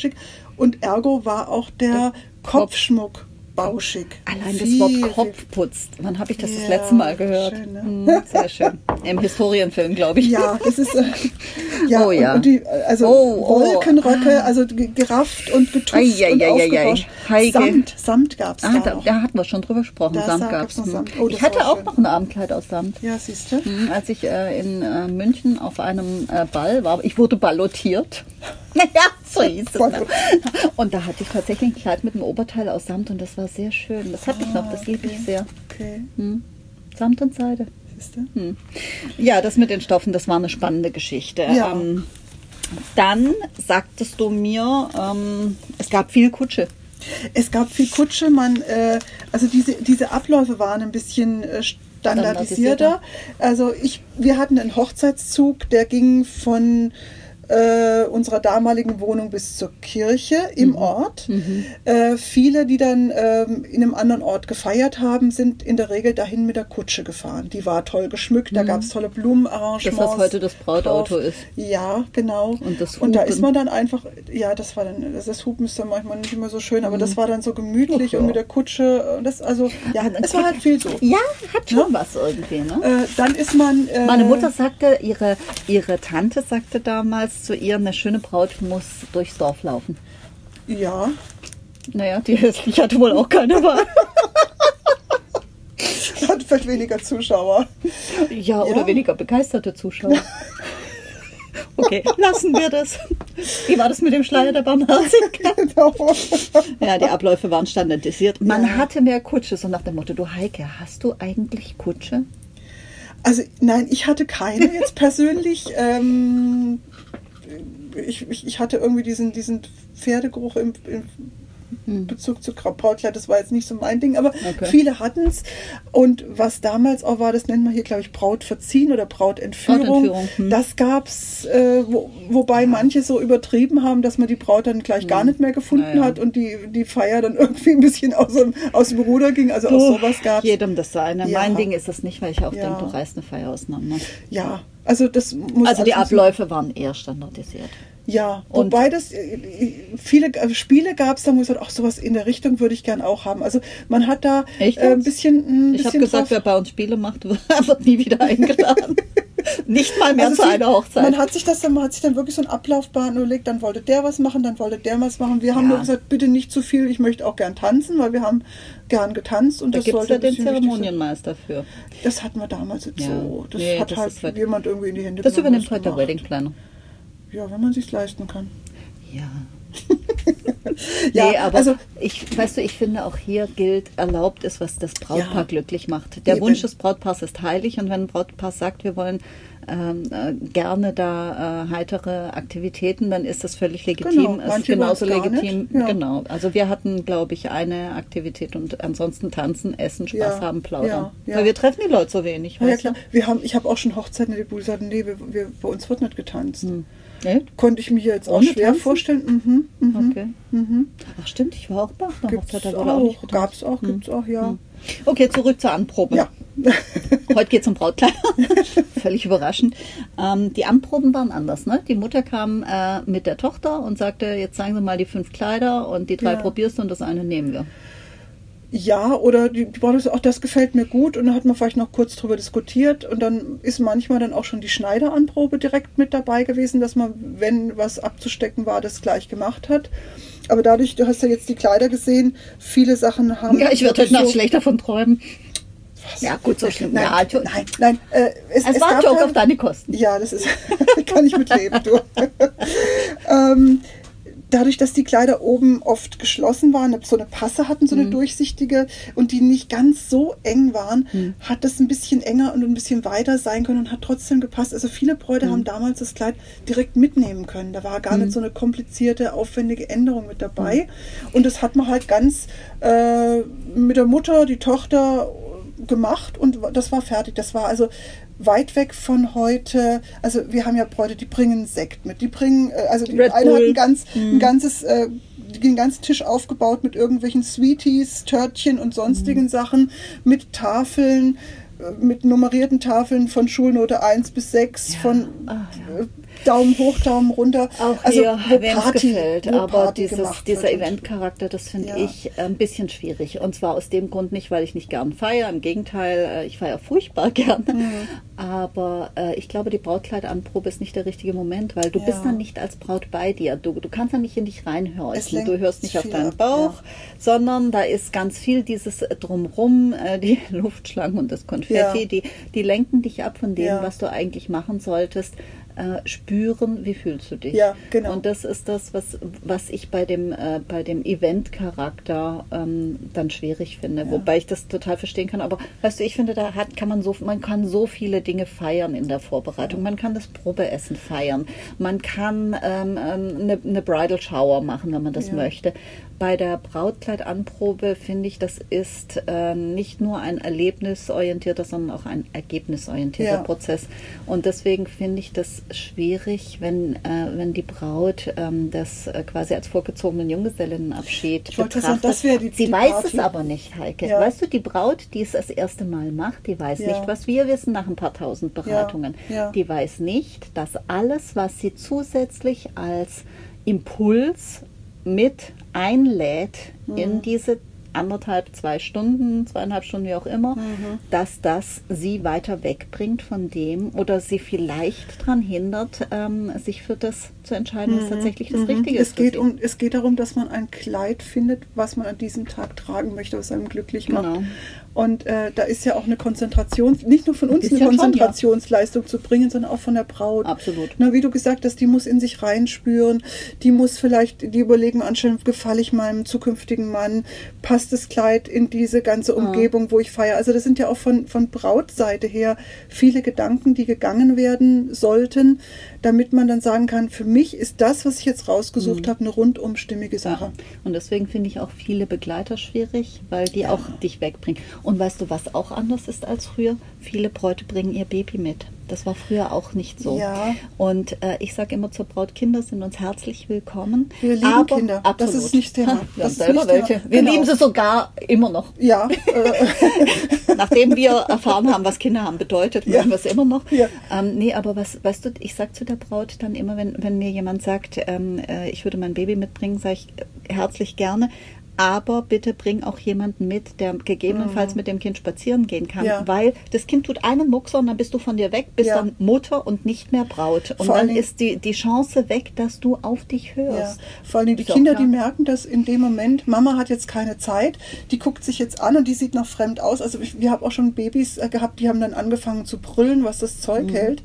und ergo war auch der Kopfschmuck bauschig. Allein das Wort viel- Kopfputz. Wann habe ich das das Ja, letzte Mal gehört? schön, ne? Hm, sehr schön. Im Historienfilm, glaube ich. Ja, das ist äh, ja, Oh ja. Und, und die, also Oh, oh. Wolkenröcke, also ge- gerafft und getupft Ei, ei, und ei, ei. Samt, Samt gab's Ah, da da, hatten wir schon drüber gesprochen. Da Samt Hm. Samt. Oh, das ich hatte auch schön. noch ein Abendkleid aus Samt. Ja, siehst du? Hm, Als ich äh, in äh, München auf einem äh, Ball war, ich wurde ballotiert. Ja, so hieß es. Ne? Und da hatte ich tatsächlich ein Kleid mit einem Oberteil aus Samt und das war sehr schön. Das hatte ich noch, das liebe ich sehr. Okay, Hm. Samt und Seide. siehst du? Ja, das mit den Stoffen, das war eine spannende Geschichte. Ja. Ähm, dann sagtest du mir, ähm, es gab viel Kutsche. Es gab viel Kutsche, man, äh, also diese, diese Abläufe waren ein bisschen äh, standardisierter. Also ich, wir hatten einen Hochzeitszug, der ging von äh, unserer damaligen Wohnung bis zur Kirche im Ort. Äh, viele, die dann ähm, in einem anderen Ort gefeiert haben, sind in der Regel dahin mit der Kutsche gefahren. Die war toll geschmückt, da gab es tolle Blumenarrangements. Das, was heute das Brautauto drauf. ist. Ja, genau. Und das und da Hupen. ist man dann einfach, ja, das war dann, das, das Hupen ist dann manchmal nicht immer so schön, aber das war dann so gemütlich ja. und mit der Kutsche, und das, also, ja, es war halt viel so. Ja, hat schon was irgendwie, ne? Äh, dann ist man. Äh, Meine Mutter sagte, ihre, ihre Tante sagte damals zu ihr, eine schöne Braut muss durchs Dorf laufen. Ja, Naja, die hässlich hatte wohl auch keine Wahl. hat vielleicht weniger Zuschauer. Ja, oder Ja. weniger begeisterte Zuschauer. Okay, lassen wir das. Wie war das mit dem Schleier der Barmherzigkeit? genau. Ja, die Abläufe waren standardisiert. Man Ja. hatte mehr Kutsche, so nach dem Motto, du Heike, hast du eigentlich Kutsche? Also, nein, ich hatte keine jetzt persönlich. Ähm, ich, ich, ich hatte irgendwie diesen, diesen Pferdegeruch im, im Bezug zu Brautkleid, das war jetzt nicht so mein Ding, aber Okay. viele hatten es. Und was damals auch war, das nennt man hier, glaube ich, Brautverziehen oder Brautentführung. Brautentführung, hm. Das gab's, äh, wo, wobei manche so übertrieben haben, dass man die Braut dann gleich gar nicht mehr gefunden Hm. Ja, ja. hat und die, die Feier dann irgendwie ein bisschen aus, dem- aus dem Ruder ging. Also auch sowas gab's. Jedem das seine. Ja. Mein Ding ist es nicht, weil ich auch Ja. denke, du reißt eine Feier auseinander. Ja, also das muss Also die Abläufe waren eher standardisiert. Ja, Und- wobei das äh, viele äh, Spiele gab es, da muss ich sagen, ach sowas in der Richtung würde ich gern auch haben. Also man hat da Echt äh, ein bisschen, ein Ich habe gesagt, drauf- wer bei uns Spiele macht, wird nie wieder eingeladen. nicht mal mehr Also zu viel- einer Hochzeit. Man hat sich das dann, man hat sich dann wirklich so einen Ablaufplan überlegt, dann wollte der was machen, dann wollte der was machen. Wir haben Ja. nur gesagt, bitte nicht zu viel, ich möchte auch gern tanzen, weil wir haben gern getanzt und da das gibt es sollte ja den. Zeremonienmeister für. Das hatten wir damals jetzt Ja. so. Das Nee, hat das halt halt- jemand irgendwie in die Hände Das übernimmt heute der gemacht. Wedding Planner. Ja, wenn man sich leisten kann. Ja. Ja, nee, aber also- ich, weißt du, ich finde auch hier gilt, erlaubt ist, was das Brautpaar Ja. glücklich macht. Der Eben. Wunsch des Brautpaars ist heilig und wenn ein Brautpaar sagt, wir wollen ähm, äh, gerne da äh, heitere Aktivitäten, dann ist das völlig legitim. Genau, ist genauso legitim. ja. Genau. Also wir hatten, glaube ich, eine Aktivität und ansonsten tanzen, essen, Spaß Ja, haben, plaudern. ja. Weil wir treffen die Leute so wenig. Ja, ja weißt du? klar. Wir haben, ich habe auch schon Hochzeiten die sagten, nee, wir, wir, bei uns wird nicht getanzt. Nee? Konnte ich mir jetzt auch Ohne schwer Tanzen? vorstellen. Mhm, mhm, Okay. mhm. Ach stimmt, ich war auch bei einer Gibt's Hochzeit, da wurde auch nicht auch, getanzt. gab's auch, gibt's auch, ja. Okay, zurück zur Anprobe. Ja. Heute geht es um Brautkleider. Völlig überraschend. Ähm, die Anproben waren anders. Ne? Die Mutter kam äh, mit der Tochter und sagte, jetzt zeigen Sie mal die fünf Kleider und die drei Ja. probierst du und das eine nehmen wir. Ja, oder die, die Braut sagt, auch das gefällt mir gut und dann hat man vielleicht noch kurz drüber diskutiert und dann ist manchmal dann auch schon die Schneideranprobe direkt mit dabei gewesen, dass man, wenn was abzustecken war, das gleich gemacht hat. Aber dadurch, du hast ja jetzt die Kleider gesehen, viele Sachen haben. Ja, ich werde heute wirklich Nacht schlecht davon träumen. Was? Ja, gut, so schlimm. Nein, Ja, nein, nein. Äh, es, Es, war ein Joke dann- auf deine Kosten. Ja, das ist, kann ich mitleben, du. ähm, dadurch, dass die Kleider oben oft geschlossen waren, so eine Passe hatten, so eine durchsichtige und die nicht ganz so eng waren, hat das ein bisschen enger und ein bisschen weiter sein können und hat trotzdem gepasst. Also viele Bräute haben damals das Kleid direkt mitnehmen können. Da war gar nicht so eine komplizierte, aufwendige Änderung mit dabei. Und das hat man halt ganz äh, mit der Mutter, die Tochter gemacht und das war fertig. Das war also weit weg von heute. Also wir haben ja Bräute, die bringen Sekt mit. Die bringen, äh, also die Red eine hat Bull. ein, ganz, ein ganzes, äh, den ganzen Tisch aufgebaut mit irgendwelchen Sweeties, Törtchen und sonstigen Sachen, mit Tafeln, äh, mit nummerierten Tafeln von Schulnote 1 bis 6, von Ah, ja. Äh, Daumen hoch, Daumen runter. Auch also hier, wo Party, gefällt. wo Aber Party dieses, dieser Eventcharakter, das finde Ja. ich ein bisschen schwierig. Und zwar aus dem Grund nicht, weil ich nicht gern feiere. Im Gegenteil, äh, ich feiere furchtbar gerne. Mhm. Aber äh, ich glaube, die Brautkleidanprobe ist nicht der richtige Moment, weil du Ja. bist dann nicht als Braut bei dir. Du, du kannst dann nicht in dich reinhorchen. Du hörst nicht auf deinen ab, Bauch, ja. sondern da ist ganz viel dieses Drumrum, äh, die Luftschlangen und das Konfetti, die, die lenken dich ab von dem, was du eigentlich machen solltest. Äh, spüren, wie fühlst du dich? Ja, genau. Und das ist das, was, was ich bei dem, äh, bei dem Event-Charakter ähm, dann schwierig finde. Wobei ich das total verstehen kann. Aber weißt du, ich finde, da hat, kann man so, man kann so viele Dinge feiern in der Vorbereitung. Man kann das Probeessen feiern. Man kann ähm, ähm, eine, eine Bridal Shower machen, wenn man das Ja. möchte. Bei der Brautkleidanprobe finde ich, das ist äh, nicht nur ein erlebnisorientierter, sondern auch ein ergebnisorientierter Ja. Prozess. Und deswegen finde ich das schwierig, wenn, äh, wenn die Braut ähm, das äh, quasi als vorgezogenen Junggesellinnenabschied Ich wollte sagen, betrachtet. das die- Sie die weiß Party. es aber nicht, Heike. Ja. Weißt du, die Braut, die es das erste Mal macht, die weiß Ja. nicht, was wir wissen nach ein paar tausend Beratungen. Die weiß nicht, dass alles, was sie zusätzlich als Impuls mit einlädt Mhm. in diese anderthalb, zwei Stunden, zweieinhalb Stunden, wie auch immer, Mhm. dass das sie weiter wegbringt von dem oder sie vielleicht daran hindert, ähm, sich für das zu entscheiden, was tatsächlich das Richtige Mhm. es ist. geht, um, es geht darum, dass man ein Kleid findet, was man an diesem Tag tragen möchte, was einem glücklich macht. Genau. Und äh, da ist ja auch eine Konzentration, nicht nur von uns Bisschen eine schon, ja. Konzentrationsleistung zu bringen, sondern auch von der Braut. Absolut. Na, wie du gesagt hast, die muss in sich reinspüren, die muss vielleicht die Überlegung anstellen, gefalle ich meinem zukünftigen Mann, passt das Kleid in diese ganze Umgebung, wo ich feiere. Also das sind ja auch von, von Brautseite her viele Gedanken, die gegangen werden sollten, damit man dann sagen kann, für mich ist das, was ich jetzt rausgesucht habe, eine rundum stimmige Sache. Ja. Und deswegen finde ich auch viele Begleiter schwierig, weil die auch dich wegbringen. Und weißt du, was auch anders ist als früher? Viele Bräute bringen ihr Baby mit. Das war früher auch nicht so. Ja. Und äh, ich sage immer zur Braut, Kinder sind uns herzlich willkommen. Wir lieben aber Kinder. Absolut. Das ist nicht Thema. Wir Das selber nicht Thema. welche. Wir Genau. lieben sie sogar immer noch. Ja, äh, Nachdem wir erfahren haben, was Kinder haben bedeutet, Ja. mögen wir es immer noch. Ja. Ähm, nee, aber was, weißt du, ich sage zu der Braut dann immer, wenn, wenn mir jemand sagt, ähm, äh, ich würde mein Baby mitbringen, sage ich äh, herzlich gerne. Aber bitte bring auch jemanden mit, der gegebenenfalls mit dem Kind spazieren gehen kann. Mhm. Ja. Weil das Kind tut einen Muckser und dann bist du von dir weg, bist Ja. dann Mutter und nicht mehr Braut. Und Vor dann ist die, die Chance weg, dass du auf dich ja. hörst. Vor allem die auch Kinder, die merken das in dem Moment, Mama hat jetzt keine Zeit, die guckt sich jetzt an und die sieht noch fremd aus. Also ich, wir haben auch schon Babys äh, gehabt, die haben dann angefangen zu brüllen, was das Zeug hält.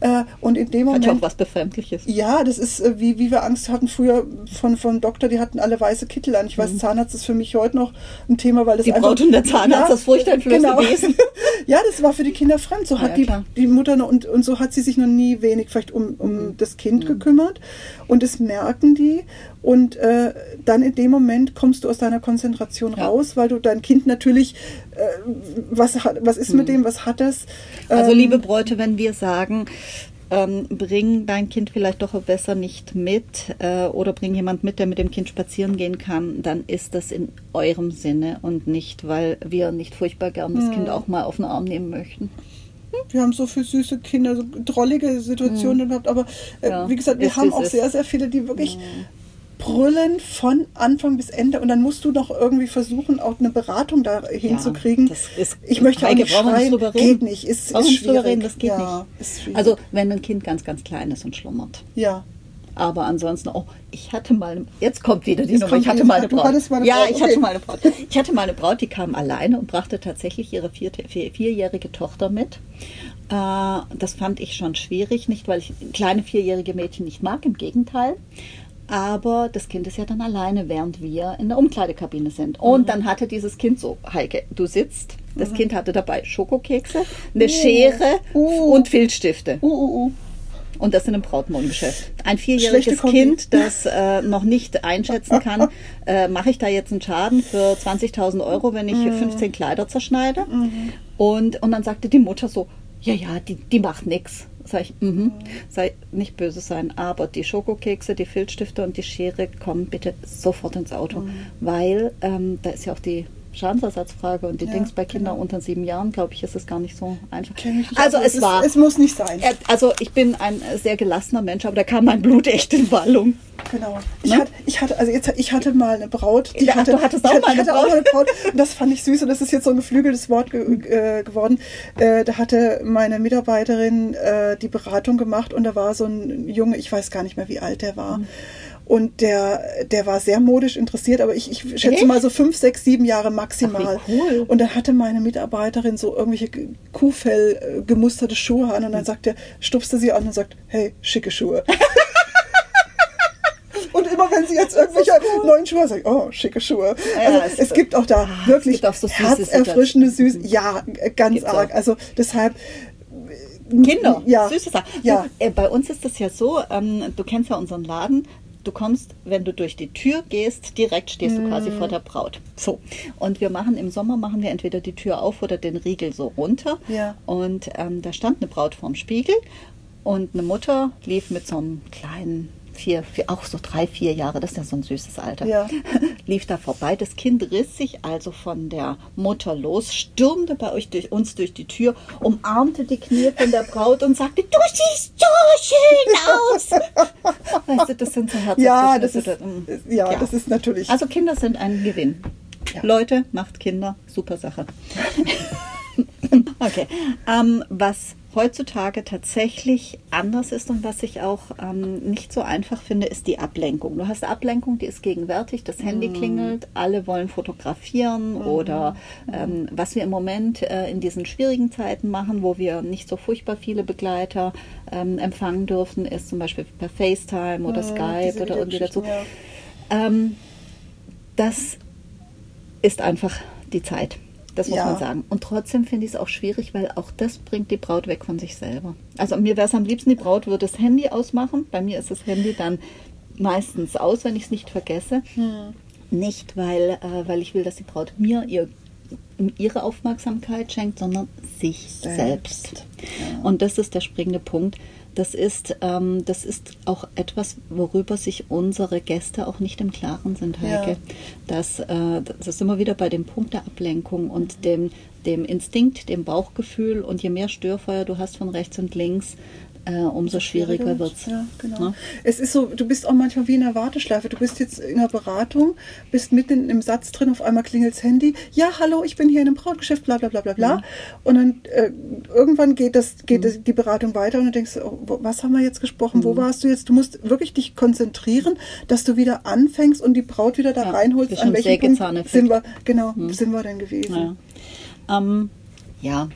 Äh, und in dem Mhm. Hat ja auch Moment was Befremdliches. Ja, das ist äh, wie, wie wir Angst hatten früher von vom Doktor, die hatten alle weiße Kittel an. Ich weiß, Zahnarzt ist für mich heute noch ein Thema, weil das Mhm. Die einfach, Braut und der Zahnarzt, das furchteinflößende genau. Wesen. ja, das war für die Kinder fremd. So hat ja, die, klar. die Mutter noch, und, und so hat sie sich noch nie wenig vielleicht um, um Mhm. das Kind gekümmert. Und das merken die. Und äh, dann in dem Moment kommst du aus deiner Konzentration Ja. raus, weil du dein Kind natürlich, äh, was, hat, was ist mit dem, was hat? Mhm. Also Ähm, liebe Bräute, wenn wir sagen, ähm, bring dein Kind vielleicht doch besser nicht mit äh, oder bring jemand mit, der mit dem Kind spazieren gehen kann, dann ist das in eurem Sinne und nicht, weil wir nicht furchtbar gern das Kind auch mal auf den Arm nehmen möchten. Wir haben so viele süße Kinder, so drollige Situationen gehabt, aber äh, Mhm. Ja, wie gesagt, wir haben auch sehr, sehr viele, die wirklich brüllen von Anfang bis Ende und dann musst du noch irgendwie versuchen, auch eine Beratung da hinzukriegen. ist- ich möchte auch nicht nicht schreien, drüber reden? geht nicht, ist, ist nicht schwierig. reden, das geht ja, nicht. Also wenn ein Kind ganz, ganz klein ist und schlummert. ja. Aber ansonsten, oh, ich hatte mal, jetzt kommt wieder die Jetzt Nummer, ich hatte mal eine Braut. eine ja, Braut, ich okay. hatte mal eine Braut. Ich hatte mal eine Braut, die kam alleine und brachte tatsächlich ihre vier, vier, vierjährige Tochter mit. Äh, das fand ich schon schwierig, nicht weil ich kleine vierjährige Mädchen nicht mag, im Gegenteil. Aber das Kind ist ja dann alleine, während wir in der Umkleidekabine sind. Und Mhm. dann hatte dieses Kind so, Heike, du sitzt. Das Kind hatte dabei Schokokekse, eine Schere Uh. und Filzstifte. Uh, uh, uh. Und das in einem Brautmodengeschäft. Ein vierjähriges. Kind, das äh, noch nicht einschätzen kann, äh, mache ich da jetzt einen Schaden für 20.000 Euro, wenn ich Mhm. 15 Kleider zerschneide? Und, und dann sagte die Mutter so, ja, ja, die, die macht nichts. Sag ich, mhm. sei nicht böse sein, aber die Schokokekse, die Filzstifte und die Schere kommen bitte sofort ins Auto, Mhm. weil ähm, da ist ja auch die Schadensersatzfrage und die Ja, Dings bei Kindern genau. unter sieben Jahren, glaube ich, ist es gar nicht so einfach. Also es war, Es muss nicht sein. Also ich bin ein sehr gelassener Mensch, aber da kam mein Blut echt in Wallung. Genau. Ich, Ne? hatte, ich hatte, also jetzt, ich hatte mal eine Braut. Die ach, hatte, du hattest auch mal eine hatte auch Braut. mal eine Braut. Und das fand ich süß und das ist jetzt so ein geflügeltes Wort ge äh, geworden. Äh, da hatte meine Mitarbeiterin äh, die Beratung gemacht und da war so ein Junge, ich weiß gar nicht mehr, wie alt der war. Mhm. Und der, der war sehr modisch interessiert, aber ich, ich schätze Echt? mal so fünf, sechs, sieben Jahre maximal. Ach, cool. Und dann hatte meine Mitarbeiterin so irgendwelche Kuhfell äh, gemusterte Schuhe an und dann sagt er, stupste sie an und sagt, hey, schicke Schuhe. Und immer wenn sie jetzt irgendwelche neuen Schuhe sagt, oh, schicke Schuhe. Ja, also, es- es, gibt auch da Ah, wirklich auch so süße herzerfrischende, süß, Situationen. ja, äh, ganz Gibt's arg. auch. Also deshalb, Kinder, Ja. süße Sachen. Ja. Äh, bei uns ist es ja so, ähm, du kennst ja unseren Laden. Du kommst, wenn du durch die Tür gehst, direkt stehst du quasi vor der Braut. So. Und wir machen im Sommer machen wir entweder die Tür auf oder den Riegel so runter. Ja. Und ähm, da stand eine Braut vorm Spiegel und eine Mutter lief mit so einem kleinen vier, vier, auch so drei, vier Jahre, das ist ja so ein süßes Alter, Ja. lief da vorbei. Das Kind riss sich also von der Mutter los, stürmte bei euch durch uns durch die Tür, umarmte die Knie von der Braut und sagte, du siehst so schön aus. Weißt du, das sind so herzliche ja, das ist, Situationen. ja, das ist natürlich. Also Kinder sind ein Gewinn. Ja. Leute, macht Kinder, super Sache. okay. Ähm, was heutzutage tatsächlich anders ist und was ich auch ähm, nicht so einfach finde, ist die Ablenkung. Du hast Ablenkung, die ist gegenwärtig, das Handy klingelt, alle wollen fotografieren oder ähm, was wir im Moment äh, in diesen schwierigen Zeiten machen, wo wir nicht so furchtbar viele Begleiter ähm, empfangen dürfen, ist zum Beispiel per FaceTime oder Mhm, Skype oder irgendwie dazu. Ja. Ähm, das ist einfach die Zeit. Das muss Ja. man sagen. Und trotzdem finde ich es auch schwierig, weil auch das bringt die Braut weg von sich selber. Also mir wäre es am liebsten, die Braut würde das Handy ausmachen. Bei mir ist das Handy dann meistens aus, wenn ich es nicht vergesse. Hm. Nicht, weil, äh, weil ich will, dass die Braut mir ihr ihre Aufmerksamkeit schenkt, sondern sich selbst. selbst. Ja. Und das ist der springende Punkt. Das ist, ähm, das ist auch etwas, worüber sich unsere Gäste auch nicht im Klaren sind, Heike. Ja. Das, äh, das ist immer wieder bei dem Punkt der Ablenkung und dem, dem Instinkt, dem Bauchgefühl. Und je mehr Störfeuer du hast von rechts und links, äh, umso schwieriger wird es. Ja, genau. Ne? Es ist so, du bist auch manchmal wie in einer Warteschleife. Du bist jetzt in einer Beratung, bist mitten im Satz drin, auf einmal klingelt das Handy. Ja, hallo, ich bin hier in einem Brautgeschäft, bla bla bla bla bla. Mhm. Und dann äh, irgendwann geht, das, geht mhm. die Beratung weiter und du denkst, oh, was haben wir jetzt gesprochen? Mhm. Wo warst du jetzt? Du musst wirklich dich konzentrieren, dass du wieder anfängst und die Braut wieder da ja, reinholst. An welchem Punkt sind wir, genau, mhm. sind wir denn gewesen? Ja. Ähm, ja,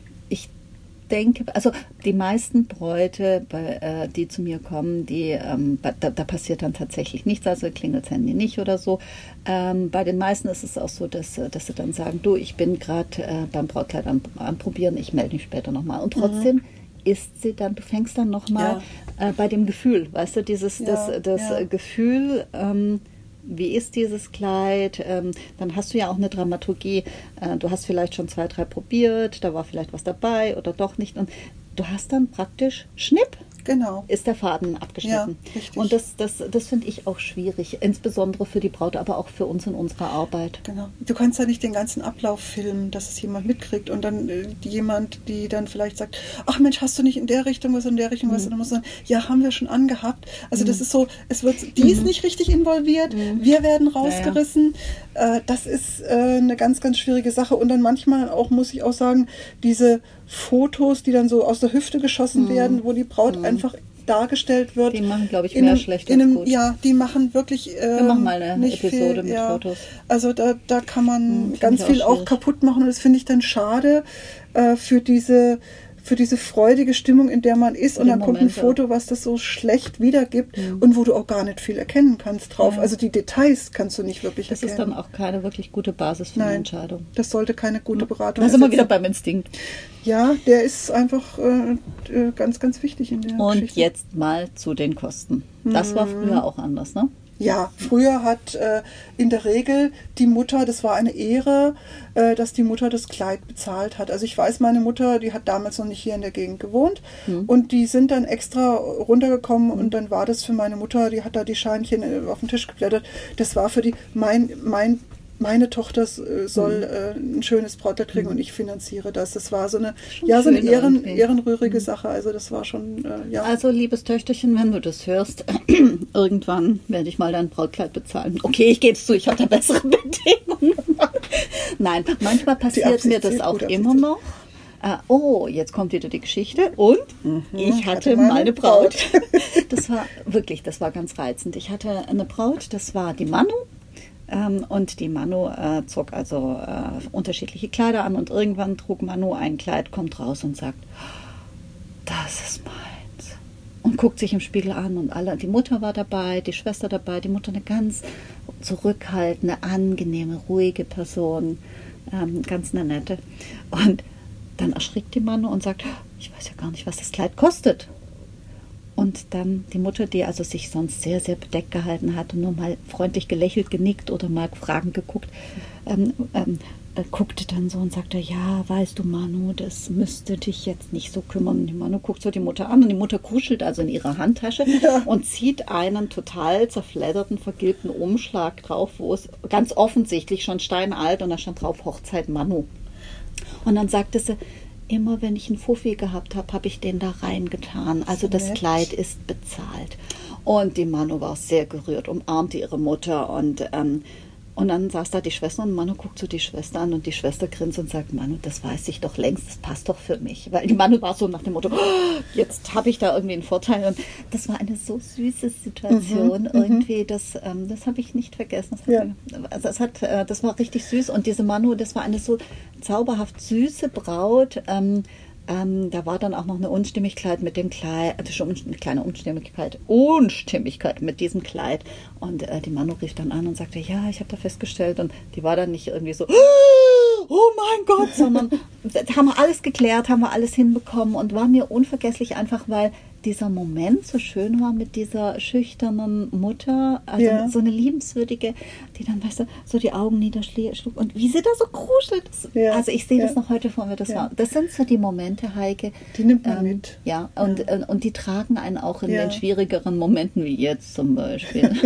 denke, also die meisten Bräute, äh, die zu mir kommen, die, ähm, da, da, passiert dann tatsächlich nichts, also klingelt das Handy nicht oder so. Ähm, bei den meisten ist es auch so, dass, äh, dass sie dann sagen, du, ich bin gerade äh, beim Brautkleid an, anprobieren, ich melde mich später nochmal. Und trotzdem mhm. ist sie dann, du fängst dann nochmal ja. äh, bei dem Gefühl, weißt du, dieses ja, das, das ja. Gefühl, ähm, wie ist dieses Kleid? Ähm, dann hast du ja auch eine Dramaturgie. Äh, du hast vielleicht schon zwei, drei probiert, da war vielleicht was dabei oder doch nicht. Und du hast dann praktisch Schnipp Genau. Ist der Faden abgeschnitten. Ja, richtig. Und das, das, das finde ich auch schwierig, insbesondere für die Braut, aber auch für uns in unserer Arbeit. Genau. Du kannst ja nicht den ganzen Ablauf filmen, dass es jemand mitkriegt und dann äh, jemand, die dann vielleicht sagt, ach Mensch, hast du nicht in der Richtung was, in der Richtung was? Mhm. Und dann muss man sagen, ja, haben wir schon angehabt. Also mhm. das ist so, es wird, die ist mhm. nicht richtig involviert, mhm. wir werden rausgerissen. Ja, ja. Äh, das ist äh, eine ganz, ganz schwierige Sache. Und dann manchmal auch, muss ich auch sagen, diese Fotos, die dann so aus der Hüfte geschossen mhm. werden, wo die Braut mhm. einfach dargestellt wird. Die machen, glaube ich, mehr einem, schlecht als gut. Ja, die machen wirklich äh, Wir machen mal eine Episode viel, mit ja. Fotos. Also da, da kann man mhm, ganz viel auch, auch kaputt machen und das finde ich dann schade äh, für diese für diese freudige Stimmung, in der man ist. Und dann kommt ein Foto, was das so schlecht wiedergibt mhm. und wo du auch gar nicht viel erkennen kannst drauf. Ja. Also die Details kannst du nicht wirklich das erkennen. Das ist dann auch keine wirklich gute Basis für Nein, eine Entscheidung. Das sollte keine gute Beratung sein. Da sind wir wieder beim Instinkt. Ja, der ist einfach äh, äh, ganz, ganz wichtig in der Und Geschichte. jetzt mal zu den Kosten. Das mhm. war früher auch anders, ne? Ja, früher hat äh, in der Regel die Mutter, das war eine Ehre, äh, dass die Mutter das Kleid bezahlt hat. Also ich weiß, meine Mutter, die hat damals noch nicht hier in der Gegend gewohnt mhm. und die sind dann extra runtergekommen mhm. und dann war das für meine Mutter, die hat da die Scheinchen äh, auf den Tisch geblättert. Das war für die mein, mein meine Tochter äh, soll mhm. äh, ein schönes Brautkleid kriegen mhm. und ich finanziere das. Das war so eine, ja, so eine Ehren, ehrenrührige mhm. Sache. Also das war schon, äh, ja. Also liebes Töchterchen, wenn du das hörst, irgendwann werde ich mal dein Brautkleid bezahlen. Okay, ich gebe es zu, ich habe da bessere Bedingungen. Nein, manchmal passiert mir das auch immer noch. Uh, oh, jetzt kommt wieder die Geschichte und mhm, ich hatte, hatte meine Braut. Braut. das war wirklich, das war ganz reizend. Ich hatte eine Braut, das war die Manu, ähm, und die Manu äh, zog also äh, unterschiedliche Kleider an und irgendwann trug Manu ein Kleid, kommt raus und sagt, das ist meins. Und guckt sich im Spiegel an und alle, die Mutter war dabei, die Schwester dabei, die Mutter eine ganz zurückhaltende, angenehme, ruhige Person, ähm, ganz eine nette. Und dann erschrickt die Manu und sagt, ich weiß ja gar nicht, was das Kleid kostet. Und dann die Mutter, die also sich sonst sehr, sehr bedeckt gehalten hat und nur mal freundlich gelächelt, genickt oder mal fragend geguckt, ähm, ähm, äh, guckte dann so und sagte, ja, weißt du, Manu, das müsste dich jetzt nicht so kümmern. Und die Manu guckt so die Mutter an und die Mutter kuschelt also in ihrer Handtasche ja. und zieht einen total zerfledderten, vergilbten Umschlag drauf, wo es ganz offensichtlich schon steinalt und da stand drauf Hochzeit Manu. Und dann sagte sie, immer wenn ich einen Fuffi gehabt habe, habe ich den da reingetan. Also das nett. Kleid ist bezahlt. Und die Manu war sehr gerührt, umarmte ihre Mutter und ähm, und dann saß da die Schwester und Manu guckt so die Schwester an und die Schwester grinst und sagt, Manu, das weiß ich doch längst, das passt doch für mich. Weil die Manu war so nach dem Motto, oh, jetzt habe ich da irgendwie einen Vorteil. Und das war eine so süße Situation mhm, mhm. irgendwie, das, ähm, das habe ich nicht vergessen. Das, ja. also das, hat, äh, das war richtig süß und diese Manu, das war eine so zauberhaft süße Braut. Ähm, ähm, da war dann auch noch eine Unstimmigkeit mit dem Kleid, also schon eine kleine Unstimmigkeit, Unstimmigkeit mit diesem Kleid. Und äh, die Manu rief dann an und sagte, ja, ich habe da festgestellt. Und die war dann nicht irgendwie so, oh mein Gott, sondern haben wir alles geklärt, haben wir alles hinbekommen und war mir unvergesslich einfach, weil dieser Moment so schön war mit dieser schüchternen Mutter, also Ja. so eine liebenswürdige, die dann, weißt du, so die Augen niederschlug und wie sie da so kruschelt. Das, Ja. Also ich sehe das Ja. noch heute vor mir. Das, war, das sind so die Momente, Heike. Die nimmt man ähm, mit. Ja, und, und die tragen einen auch in den schwierigeren Momenten, wie jetzt zum Beispiel.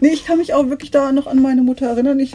Nee, ich kann mich auch wirklich da noch an meine Mutter erinnern, ich,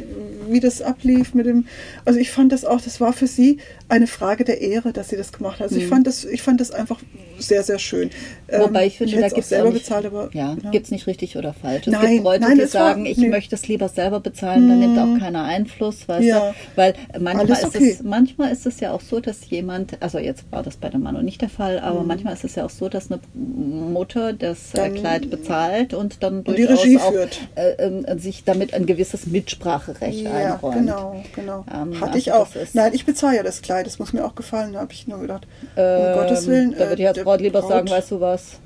wie das ablief mit dem. Also ich fand das auch, das war für sie eine Frage der Ehre, dass sie das gemacht hat. Also ich fand das, ich fand das einfach sehr, sehr schön. Mhm. Wobei ich finde, hätte da gibt es selber nicht, bezahlt, aber ja, ja. gibt es nicht richtig oder falsch. Es Nein, gibt Leute, nein, die es war- sagen, ich nee. möchte es lieber selber bezahlen, dann nimmt auch keiner Einfluss, weißt Ja. du? Weil manchmal Alles ist, okay. es, manchmal ist es ja auch so, dass jemand, also jetzt war das bei dem Mann nicht der Fall, aber manchmal ist es ja auch so, dass eine Mutter das äh, Mhm. Dann- Kleid bezahlt und dann die durchaus Regie auch führt. äh, ähm, sich damit ein gewisses Mitspracherecht Ja, einräumt. genau, genau. Ähm, Hatte also ich auch. Nein, ich bezahle ja das Kleid, das muss mir auch gefallen, da habe ich nur gedacht, um Ähm, Gottes Willen. Da äh, würde ich als der Braut lieber Braut- sagen, weißt du was?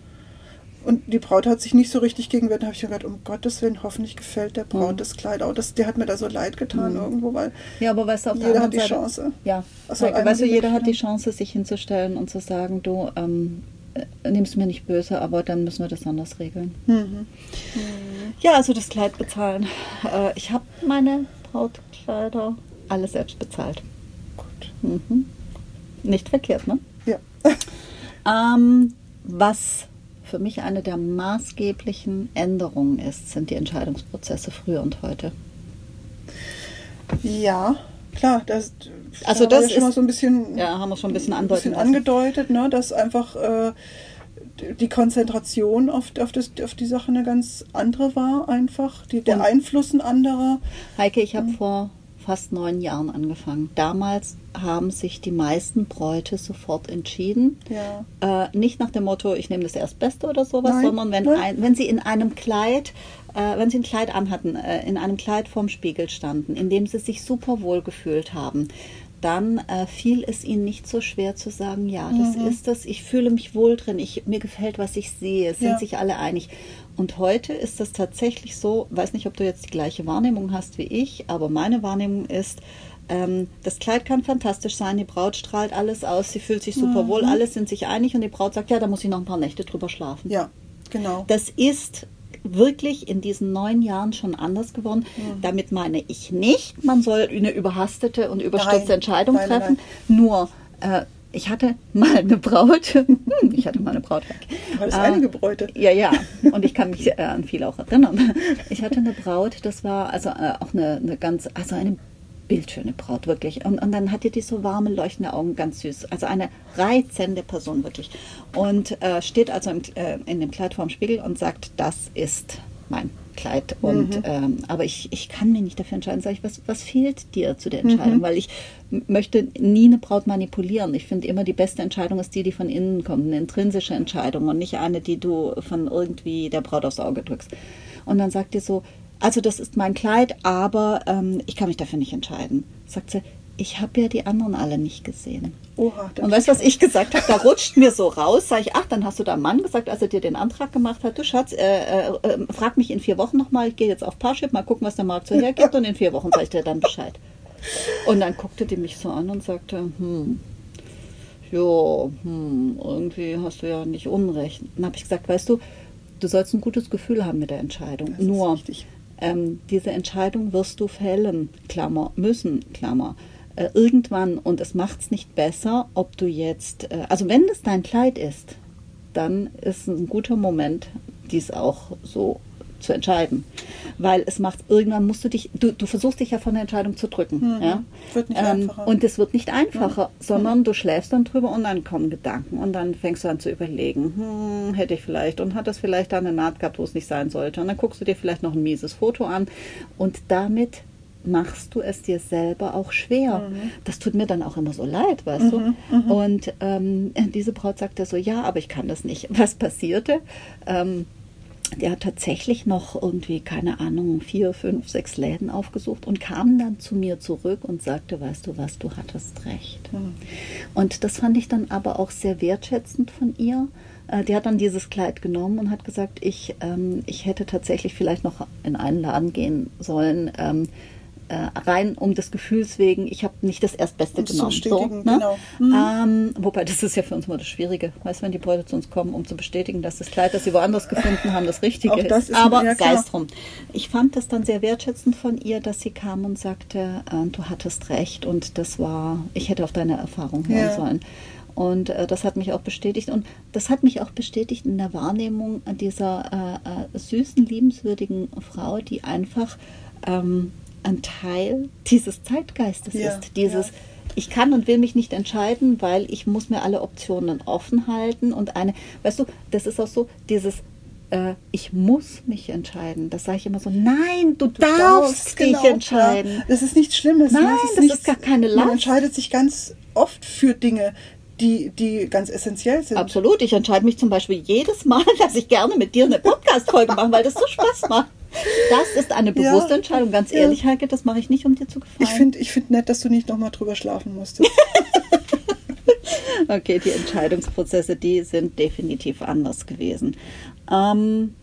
Und die Braut hat sich nicht so richtig gegengewehrt. Da habe ich mir gedacht, um Gottes Willen, hoffentlich gefällt der Braut Mhm. das Kleid auch. Das, der hat mir da so leid getan irgendwo, weil Ja, aber weißt du, auf der jeder anderen hat die Seite, Chance. Ja, Ach so, Heike, weißt du, jeder hat die. Chance, sich hinzustellen und zu sagen, du, ähm, äh, nimm's mir nicht böse, aber dann müssen wir das anders regeln. Mhm. Ja, also das Kleid bezahlen. Äh, ich habe meine Brautkleider alle selbst bezahlt. Gut. Mhm. Nicht verkehrt, ne? Ja. Ähm, was für mich eine der maßgeblichen Änderungen ist, sind die Entscheidungsprozesse früher und heute. Ja, klar. Das, Also da das ja schon mal ist- so ein bisschen, Ja, haben wir schon ein bisschen ein bisschen angedeutet, ne, dass einfach äh, die Konzentration auf, auf, das, auf die Sache eine ganz andere war einfach. Die, der Und- Einfluss ein anderer. Heike, ich habe vor fast neun Jahren angefangen. Damals haben sich die meisten Bräute sofort entschieden. Ja. Äh, nicht nach dem Motto, ich nehme das Erstbeste oder sowas, Nein, sondern wenn, ein, wenn sie in einem Kleid, äh, wenn sie ein Kleid anhatten, äh, in einem Kleid vorm Spiegel standen, in dem sie sich super wohl gefühlt haben, dann äh, fiel es ihnen nicht so schwer zu sagen, ja, das Mhm. ist das, ich fühle mich wohl drin, ich, mir gefällt, was ich sehe, es sind Ja. sich alle einig. Und heute ist das tatsächlich so, weiß nicht, ob du jetzt die gleiche Wahrnehmung hast wie ich, aber meine Wahrnehmung ist, ähm, das Kleid kann fantastisch sein, die Braut strahlt alles aus, sie fühlt sich super Mhm. wohl, alle sind sich einig und die Braut sagt, ja, da muss ich noch ein paar Nächte drüber schlafen. Ja, genau. Das ist wirklich in diesen neun Jahren schon anders geworden. Mhm. Damit meine ich nicht, man soll eine überhastete und überstürzte Nein, Entscheidung nein, nein, treffen. Nur, äh, ich hatte mal eine Braut, Hm, ich hatte mal eine Braut weg. Aber das Äh, einige Bräute. ja, ja. Und ich kann mich äh, an viel auch erinnern. Ich hatte eine Braut, das war also äh, auch eine, eine ganz, also eine bildschöne Braut, wirklich. Und, und dann hatte die so warme, leuchtende Augen, ganz süß. Also eine reizende Person, wirklich. Und äh, steht also im, äh, in dem Kleid vorm Spiegel und sagt, das ist mein Kleid. Und, ähm, aber ich, ich kann mir nicht dafür entscheiden. Sag ich, was, was fehlt dir zu der Entscheidung? Weil ich möchte nie eine Braut manipulieren. Ich finde immer, die beste Entscheidung ist die, die von innen kommt. Eine intrinsische Entscheidung und nicht eine, die du von irgendwie der Braut aufs Auge drückst. Und dann sagt die so, also das ist mein Kleid, aber ähm, ich kann mich dafür nicht entscheiden. Sagt sie, ich habe ja die anderen alle nicht gesehen. Oha, Und weißt du, was ich gesagt habe? Da rutscht mir so raus, sag ich, ach, dann hast du deinem Mann gesagt, als er dir den Antrag gemacht hat, du Schatz, äh, äh, äh, frag mich in vier Wochen nochmal, ich gehe jetzt auf Parship, mal gucken, was der Markt so hergibt und in vier Wochen sag ich dir dann Bescheid. Und dann guckte die mich so an und sagte, hm, jo, hm, irgendwie hast du ja nicht Unrecht. Dann habe ich gesagt, weißt du, du sollst ein gutes Gefühl haben mit der Entscheidung. Das Nur, ähm, diese Entscheidung wirst du fällen, Klammer, müssen, Klammer, äh, irgendwann. Und es macht es nicht besser, ob du jetzt, äh, also wenn das dein Kleid ist, dann ist ein guter Moment, dies auch so zu entscheiden. Weil es macht, irgendwann musst du dich, du, du versuchst dich ja von der Entscheidung zu drücken. Mhm. Ja? Wird nicht ähm, einfacher. Und es wird nicht einfacher, sondern du schläfst dann drüber und dann kommen Gedanken und dann fängst du an zu überlegen, hm, hätte ich vielleicht und hat das vielleicht da eine Naht gehabt, wo es nicht sein sollte. Und dann guckst du dir vielleicht noch ein mieses Foto an und damit machst du es dir selber auch schwer. Das tut mir dann auch immer so leid, weißt du? Und ähm, diese Braut sagte so, ja, aber ich kann das nicht. Was passierte? Ähm, der hat tatsächlich noch irgendwie, keine Ahnung, vier, fünf, sechs Läden aufgesucht und kam dann zu mir zurück und sagte, weißt du was, du hattest recht. Und das fand ich dann aber auch sehr wertschätzend von ihr. Äh, Die hat dann dieses Kleid genommen und hat gesagt, ich, ähm, ich hätte tatsächlich vielleicht noch in einen Laden gehen sollen. Ähm, äh, rein um des Gefühls wegen, ich habe nicht das Erstbeste Um es zu genommen. bestätigen, ne? genau. Mhm. ähm, wobei das ist ja für uns mal das Schwierige, weißt du, wenn die Bräute zu uns kommen, um zu bestätigen, dass das Kleid, das sie woanders gefunden haben, das Richtige das ist. ist Aber mir- ja, sei es klar. drum. Ich fand das dann sehr wertschätzend von ihr, dass sie kam und sagte, äh, du hattest recht und das war, ich hätte auf deine Erfahrung hören Ja. sollen. Und äh, das hat mich auch bestätigt. Und das hat mich auch bestätigt in der Wahrnehmung dieser äh, äh, süßen, liebenswürdigen Frau, die einfach ähm, ein Teil dieses Zeitgeistes Ja, ist. Dieses, ja. ich kann und will mich nicht entscheiden, weil ich muss mir alle Optionen offen halten. Und eine, weißt du, das ist auch so, dieses äh, ich muss mich entscheiden. Das sage ich immer so, nein, du, darfst, dich genau, entscheiden. Ja. Das ist nichts Schlimmes. Nein, ne? Es das ist nichts- gar keine Man Last. entscheidet sich ganz oft für Dinge, die, die ganz essentiell sind. Absolut. Ich entscheide mich zum Beispiel jedes Mal, dass ich gerne mit dir eine Podcast-Folge mache, weil das so Spaß macht. Das ist eine Ja. bewusste Entscheidung. Ganz Ja. ehrlich, Heike, das mache ich nicht, um dir zu gefallen. Ich finde ich find nett, dass du nicht nochmal drüber schlafen musstest. Okay, die Entscheidungsprozesse, die sind definitiv anders gewesen. Ähm,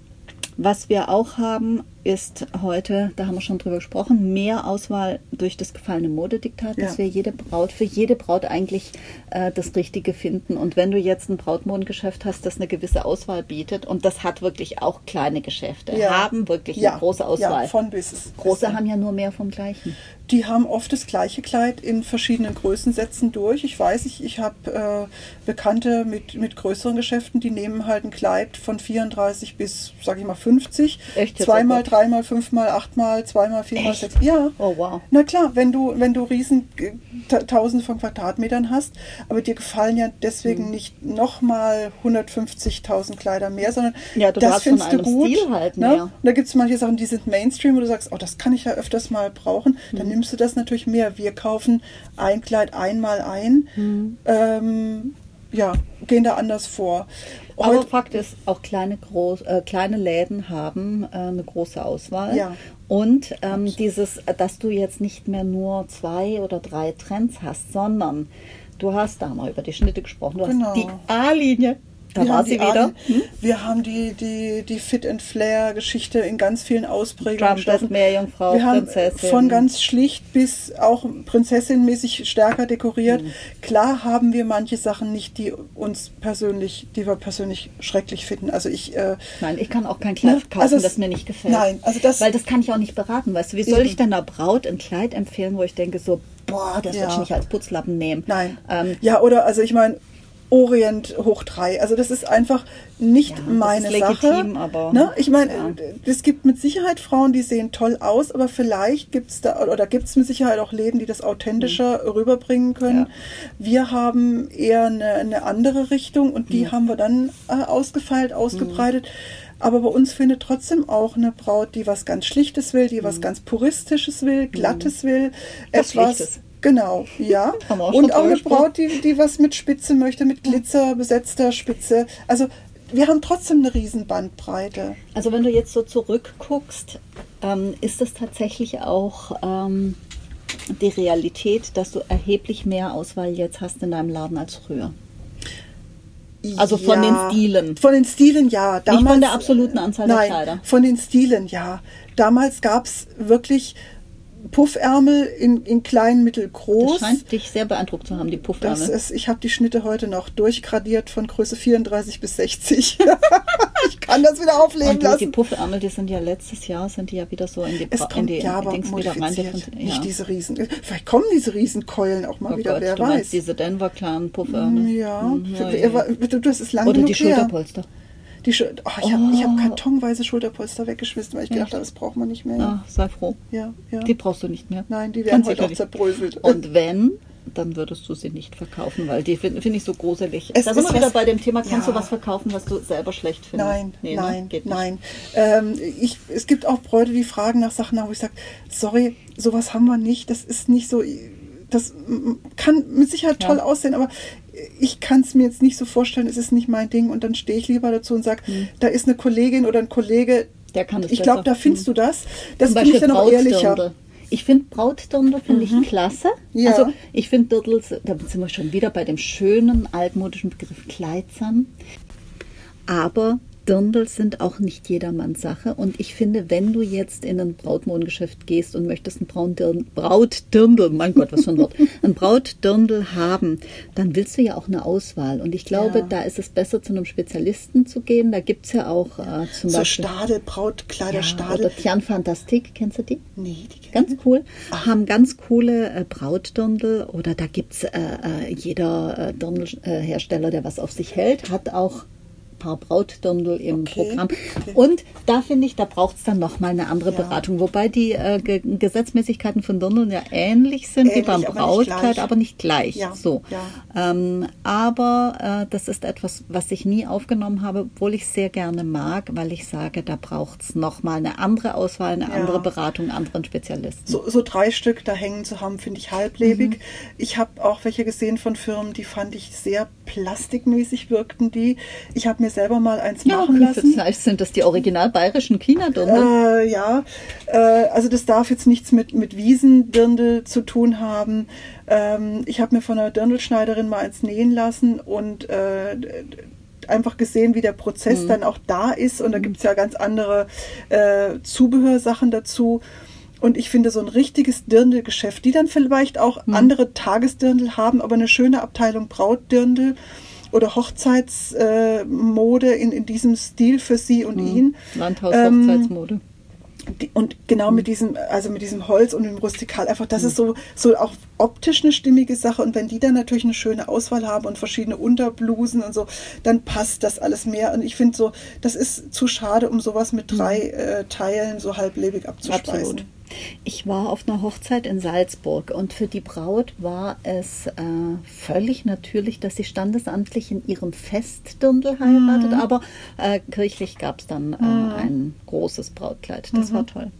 was wir auch haben, ist heute, da haben wir schon drüber gesprochen, mehr Auswahl durch das gefallene Modediktat, dass Ja. wir jede Braut, für jede Braut eigentlich äh, das Richtige finden. Und wenn du jetzt ein Brautmodengeschäft hast, das eine gewisse Auswahl bietet, und das hat wirklich auch kleine Geschäfte, haben wirklich Ja, eine große Auswahl. Ja, von bis. Große haben ja nur mehr vom Gleichen. Die haben oft das gleiche Kleid in verschiedenen Größensätzen durch. Ich weiß, ich, ich habe äh, Bekannte mit, mit größeren Geschäften, die nehmen halt ein Kleid von 34 bis, sag ich mal, 50. Echt? Zweimal. Dreimal, fünfmal, achtmal, zweimal, viermal, sechs. Ja. Oh, wow. Na klar, wenn du, wenn du riesen äh, ta- Tausende von Quadratmetern hast, aber dir gefallen ja Hm. deswegen nicht nochmal 150.000 Kleider mehr, sondern Ja, du das findest du gut. Stil halt ne? mehr. Und da gibt es manche Sachen, die sind Mainstream, wo du sagst, oh, das kann ich ja öfters mal brauchen. Hm. Dann nimmst du das natürlich mehr. Wir kaufen ein Kleid einmal ein. Hm. Ähm, ja, gehen da anders vor. Aber Heute- Fakt ist, auch kleine, groß, äh, kleine Läden haben äh, eine große Auswahl. Ja. Und ähm, dieses, äh, dass du jetzt nicht mehr nur zwei oder drei Trends hast, sondern du hast, da wir über die Schnitte gesprochen, du Genau. hast die A-Linie. Da wir war sie wieder. Art- Wir haben die, die, die Fit and Flair Geschichte in ganz vielen Ausprägungen. Stoffen. Meerjungfrau, wir haben Prinzessin. von ganz schlicht bis auch prinzessinmäßig stärker dekoriert. Mhm. Klar haben wir manche Sachen nicht, die uns persönlich, die wir persönlich schrecklich finden. Also ich, äh, Nein, ich kann auch kein Kleid Ne? kaufen, Also das mir nicht gefällt. Nein, also das- Weil das kann ich auch nicht beraten. Weißt du, wie soll Eben. ich denn einer Braut ein Kleid empfehlen, wo ich denke so, boah, das Ja. würde ich nicht als Putzlappen nehmen. nein. Ähm, ja, oder also ich meine, Orient hoch drei. Also das ist einfach nicht Ja, das meine ist Sache. legitim, aber- ne? Ich meine, ja. es gibt mit Sicherheit Frauen, die sehen toll aus, aber vielleicht gibt es da oder gibt es mit Sicherheit auch Läden, die das authentischer rüberbringen können. Ja. Wir haben eher eine, eine andere Richtung und die haben wir dann äh, ausgefeilt, ausgebreitet. Aber bei uns findet trotzdem auch eine Braut, die was ganz Schlichtes will, die was ganz Puristisches will, Glattes will, Was etwas. Schlichtes. Genau, ja. Auch Und auch eine. Braut, die, die was mit Spitze möchte, mit Glitzer besetzter Spitze. Also wir haben trotzdem eine riesen Bandbreite. Also wenn du jetzt so zurückguckst, ähm, ist es tatsächlich auch ähm, die Realität, dass du erheblich mehr Auswahl jetzt hast in deinem Laden als früher. Also von den Stilen. Von den Stilen, ja. Damals, von der absoluten Anzahl der nein, Kleider. Von den Stilen, ja. Damals gab es wirklich Puffärmel in, in klein, mittel, Das groß. scheint dich sehr beeindruckt zu haben, die Das Puffärmel. ist, ich habe die Schnitte heute noch durchgradiert von Größe 34 bis 60. ich kann das wieder aufleben Und du, die lassen. Puffärmel, die sind ja letztes Jahr, sind die ja wieder so in die, Es Bra- in kommt die ja aber Dings wieder rein. modifiziert. Ja. Nicht diese Riesen. Vielleicht kommen diese Riesenkeulen auch mal oh wieder, Gott, wer du weiß. meinst diese Denver kleinen Puffärmel. ja, Hm, Für- ja, aber du, das ist lange Oder die her. Schulterpolster. Die oh, ich habe ich hab Oh. kartonweise Schulterpolster weggeschmissen, weil ich gedacht Echt? habe, das braucht man nicht mehr. Ah, sei froh. Ja, ja. Die brauchst du nicht mehr. Nein, die werden Ganz heute auch zerbröselt. Und wenn, dann würdest du sie nicht verkaufen, weil die finde find ich so gruselig. Es da sind ist wir wieder bei dem Thema, kannst Ja. du was verkaufen, was du selber schlecht findest? Nein, Nee, ne? nein, Geht nicht. nein. Ähm, ich, es gibt auch Bräute, die fragen nach Sachen wo ich sage, sorry, sowas haben wir nicht. Das ist nicht so. Das kann mit Sicherheit Ja. toll aussehen, aber ich kann es mir jetzt nicht so vorstellen, es ist nicht mein Ding. Und dann stehe ich lieber dazu und sage, da ist eine Kollegin oder ein Kollege, Der kann das ich glaube, da findest du das. Das finde ich dann auch ehrlicher. Ich finde Brautdirndl finde ich klasse. Ja. Also ich finde Dirndls, da sind wir schon wieder bei dem schönen altmodischen Begriff Kleidsam. Aber Dirndl sind auch nicht jedermanns Sache. Und ich finde, wenn du jetzt in ein Brautmodengeschäft gehst und möchtest ein Brautdirndl, Brautdirndl, mein Gott, was für ein Wort, ein Brautdirndl haben, dann willst du ja auch eine Auswahl. Und ich glaube, Ja. da ist es besser, zu einem Spezialisten zu gehen. Da gibt es ja auch äh, zum So Beispiel. Stadel, Brautkleider, ja, Stadel. oder Tian Fantastik, kennst du die? Nee, die kenn Ganz cool. Haben ganz coole äh, Brautdirndl oder da gibt es äh, äh, jeder äh, Dirndl-Hersteller, der was auf sich hält, hat auch paar Brautdirndl im Okay, Programm. okay. Und da finde ich, da braucht es dann nochmal eine andere Ja. Beratung. Wobei die äh, Ge Gesetzmäßigkeiten von Dirndln ja ähnlich sind wie Ähnlich, beim aber nicht Brautkleid, aber nicht gleich. Ja, So. ja. Ähm, aber äh, das ist etwas, was ich nie aufgenommen habe, obwohl ich sehr gerne mag, weil ich sage, da braucht es nochmal eine andere Auswahl, eine andere Beratung, anderen Spezialisten. So, so drei Stück da hängen zu haben, finde ich halblebig. Ich habe auch welche gesehen von Firmen, die fand ich sehr plastikmäßig wirkten die. Ich habe mir selber mal eins Ja, machen lassen. vielleicht sind das die original bayerischen China-Dirndl. Äh, ja, äh, also das darf jetzt nichts mit, mit Wiesendirndl zu tun haben. Ähm, ich habe mir von einer Dirndlschneiderin mal eins nähen lassen und äh, einfach gesehen, wie der Prozess dann auch da ist. Und da gibt es ja ganz andere äh, Zubehörsachen dazu. Und ich finde so ein richtiges Dirndl-Geschäft, die dann vielleicht auch andere Tagesdirndl haben, aber eine schöne Abteilung Brautdirndl oder Hochzeitsmode äh, in, in diesem Stil für sie und ihn. Ähm, Landhaus-Hochzeitsmode. Die- Und genau mit diesem, also mit diesem Holz und dem Rustikal, einfach, das ist so, so auch optisch eine stimmige Sache. Und wenn die dann natürlich eine schöne Auswahl haben und verschiedene Unterblusen und so, dann passt das alles mehr. Und ich finde so, das ist zu schade, um sowas mit drei äh, Teilen so halblebig abzuspeisen. Absolut. Ich war auf einer Hochzeit in Salzburg und für die Braut war es äh, völlig natürlich, dass sie standesamtlich in ihrem Festdirndl heiratet, Mhm. aber äh, kirchlich gab es dann äh, ein großes Brautkleid. Das Mhm. war toll.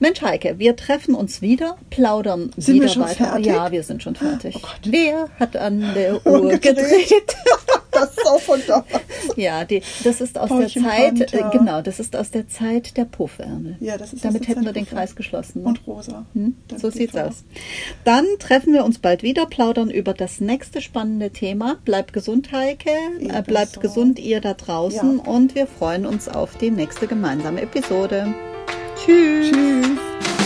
Mensch, Heike, wir treffen uns wieder, plaudern Sind wieder wir schon weiter. fertig? Ja, wir sind schon fertig. Oh. Wer hat an der Uhr Gedreht. Das ist auch von da. Ja, die, das ist aus Paulchen der Zeit, Panther. äh, genau, das ist aus der Zeit der Puffärmel. Ja, das ist Damit hätten Zeit wir den Kreis geschlossen. ne? Und rosa. Hm? So sieht's Farbe. aus. Dann treffen wir uns bald wieder, plaudern über das nächste spannende Thema. Bleibt gesund, Heike. Äh, bleibt gesund, ihr da draußen. Ja. Und wir freuen uns auf die nächste gemeinsame Episode. Tschüss. Tschüss.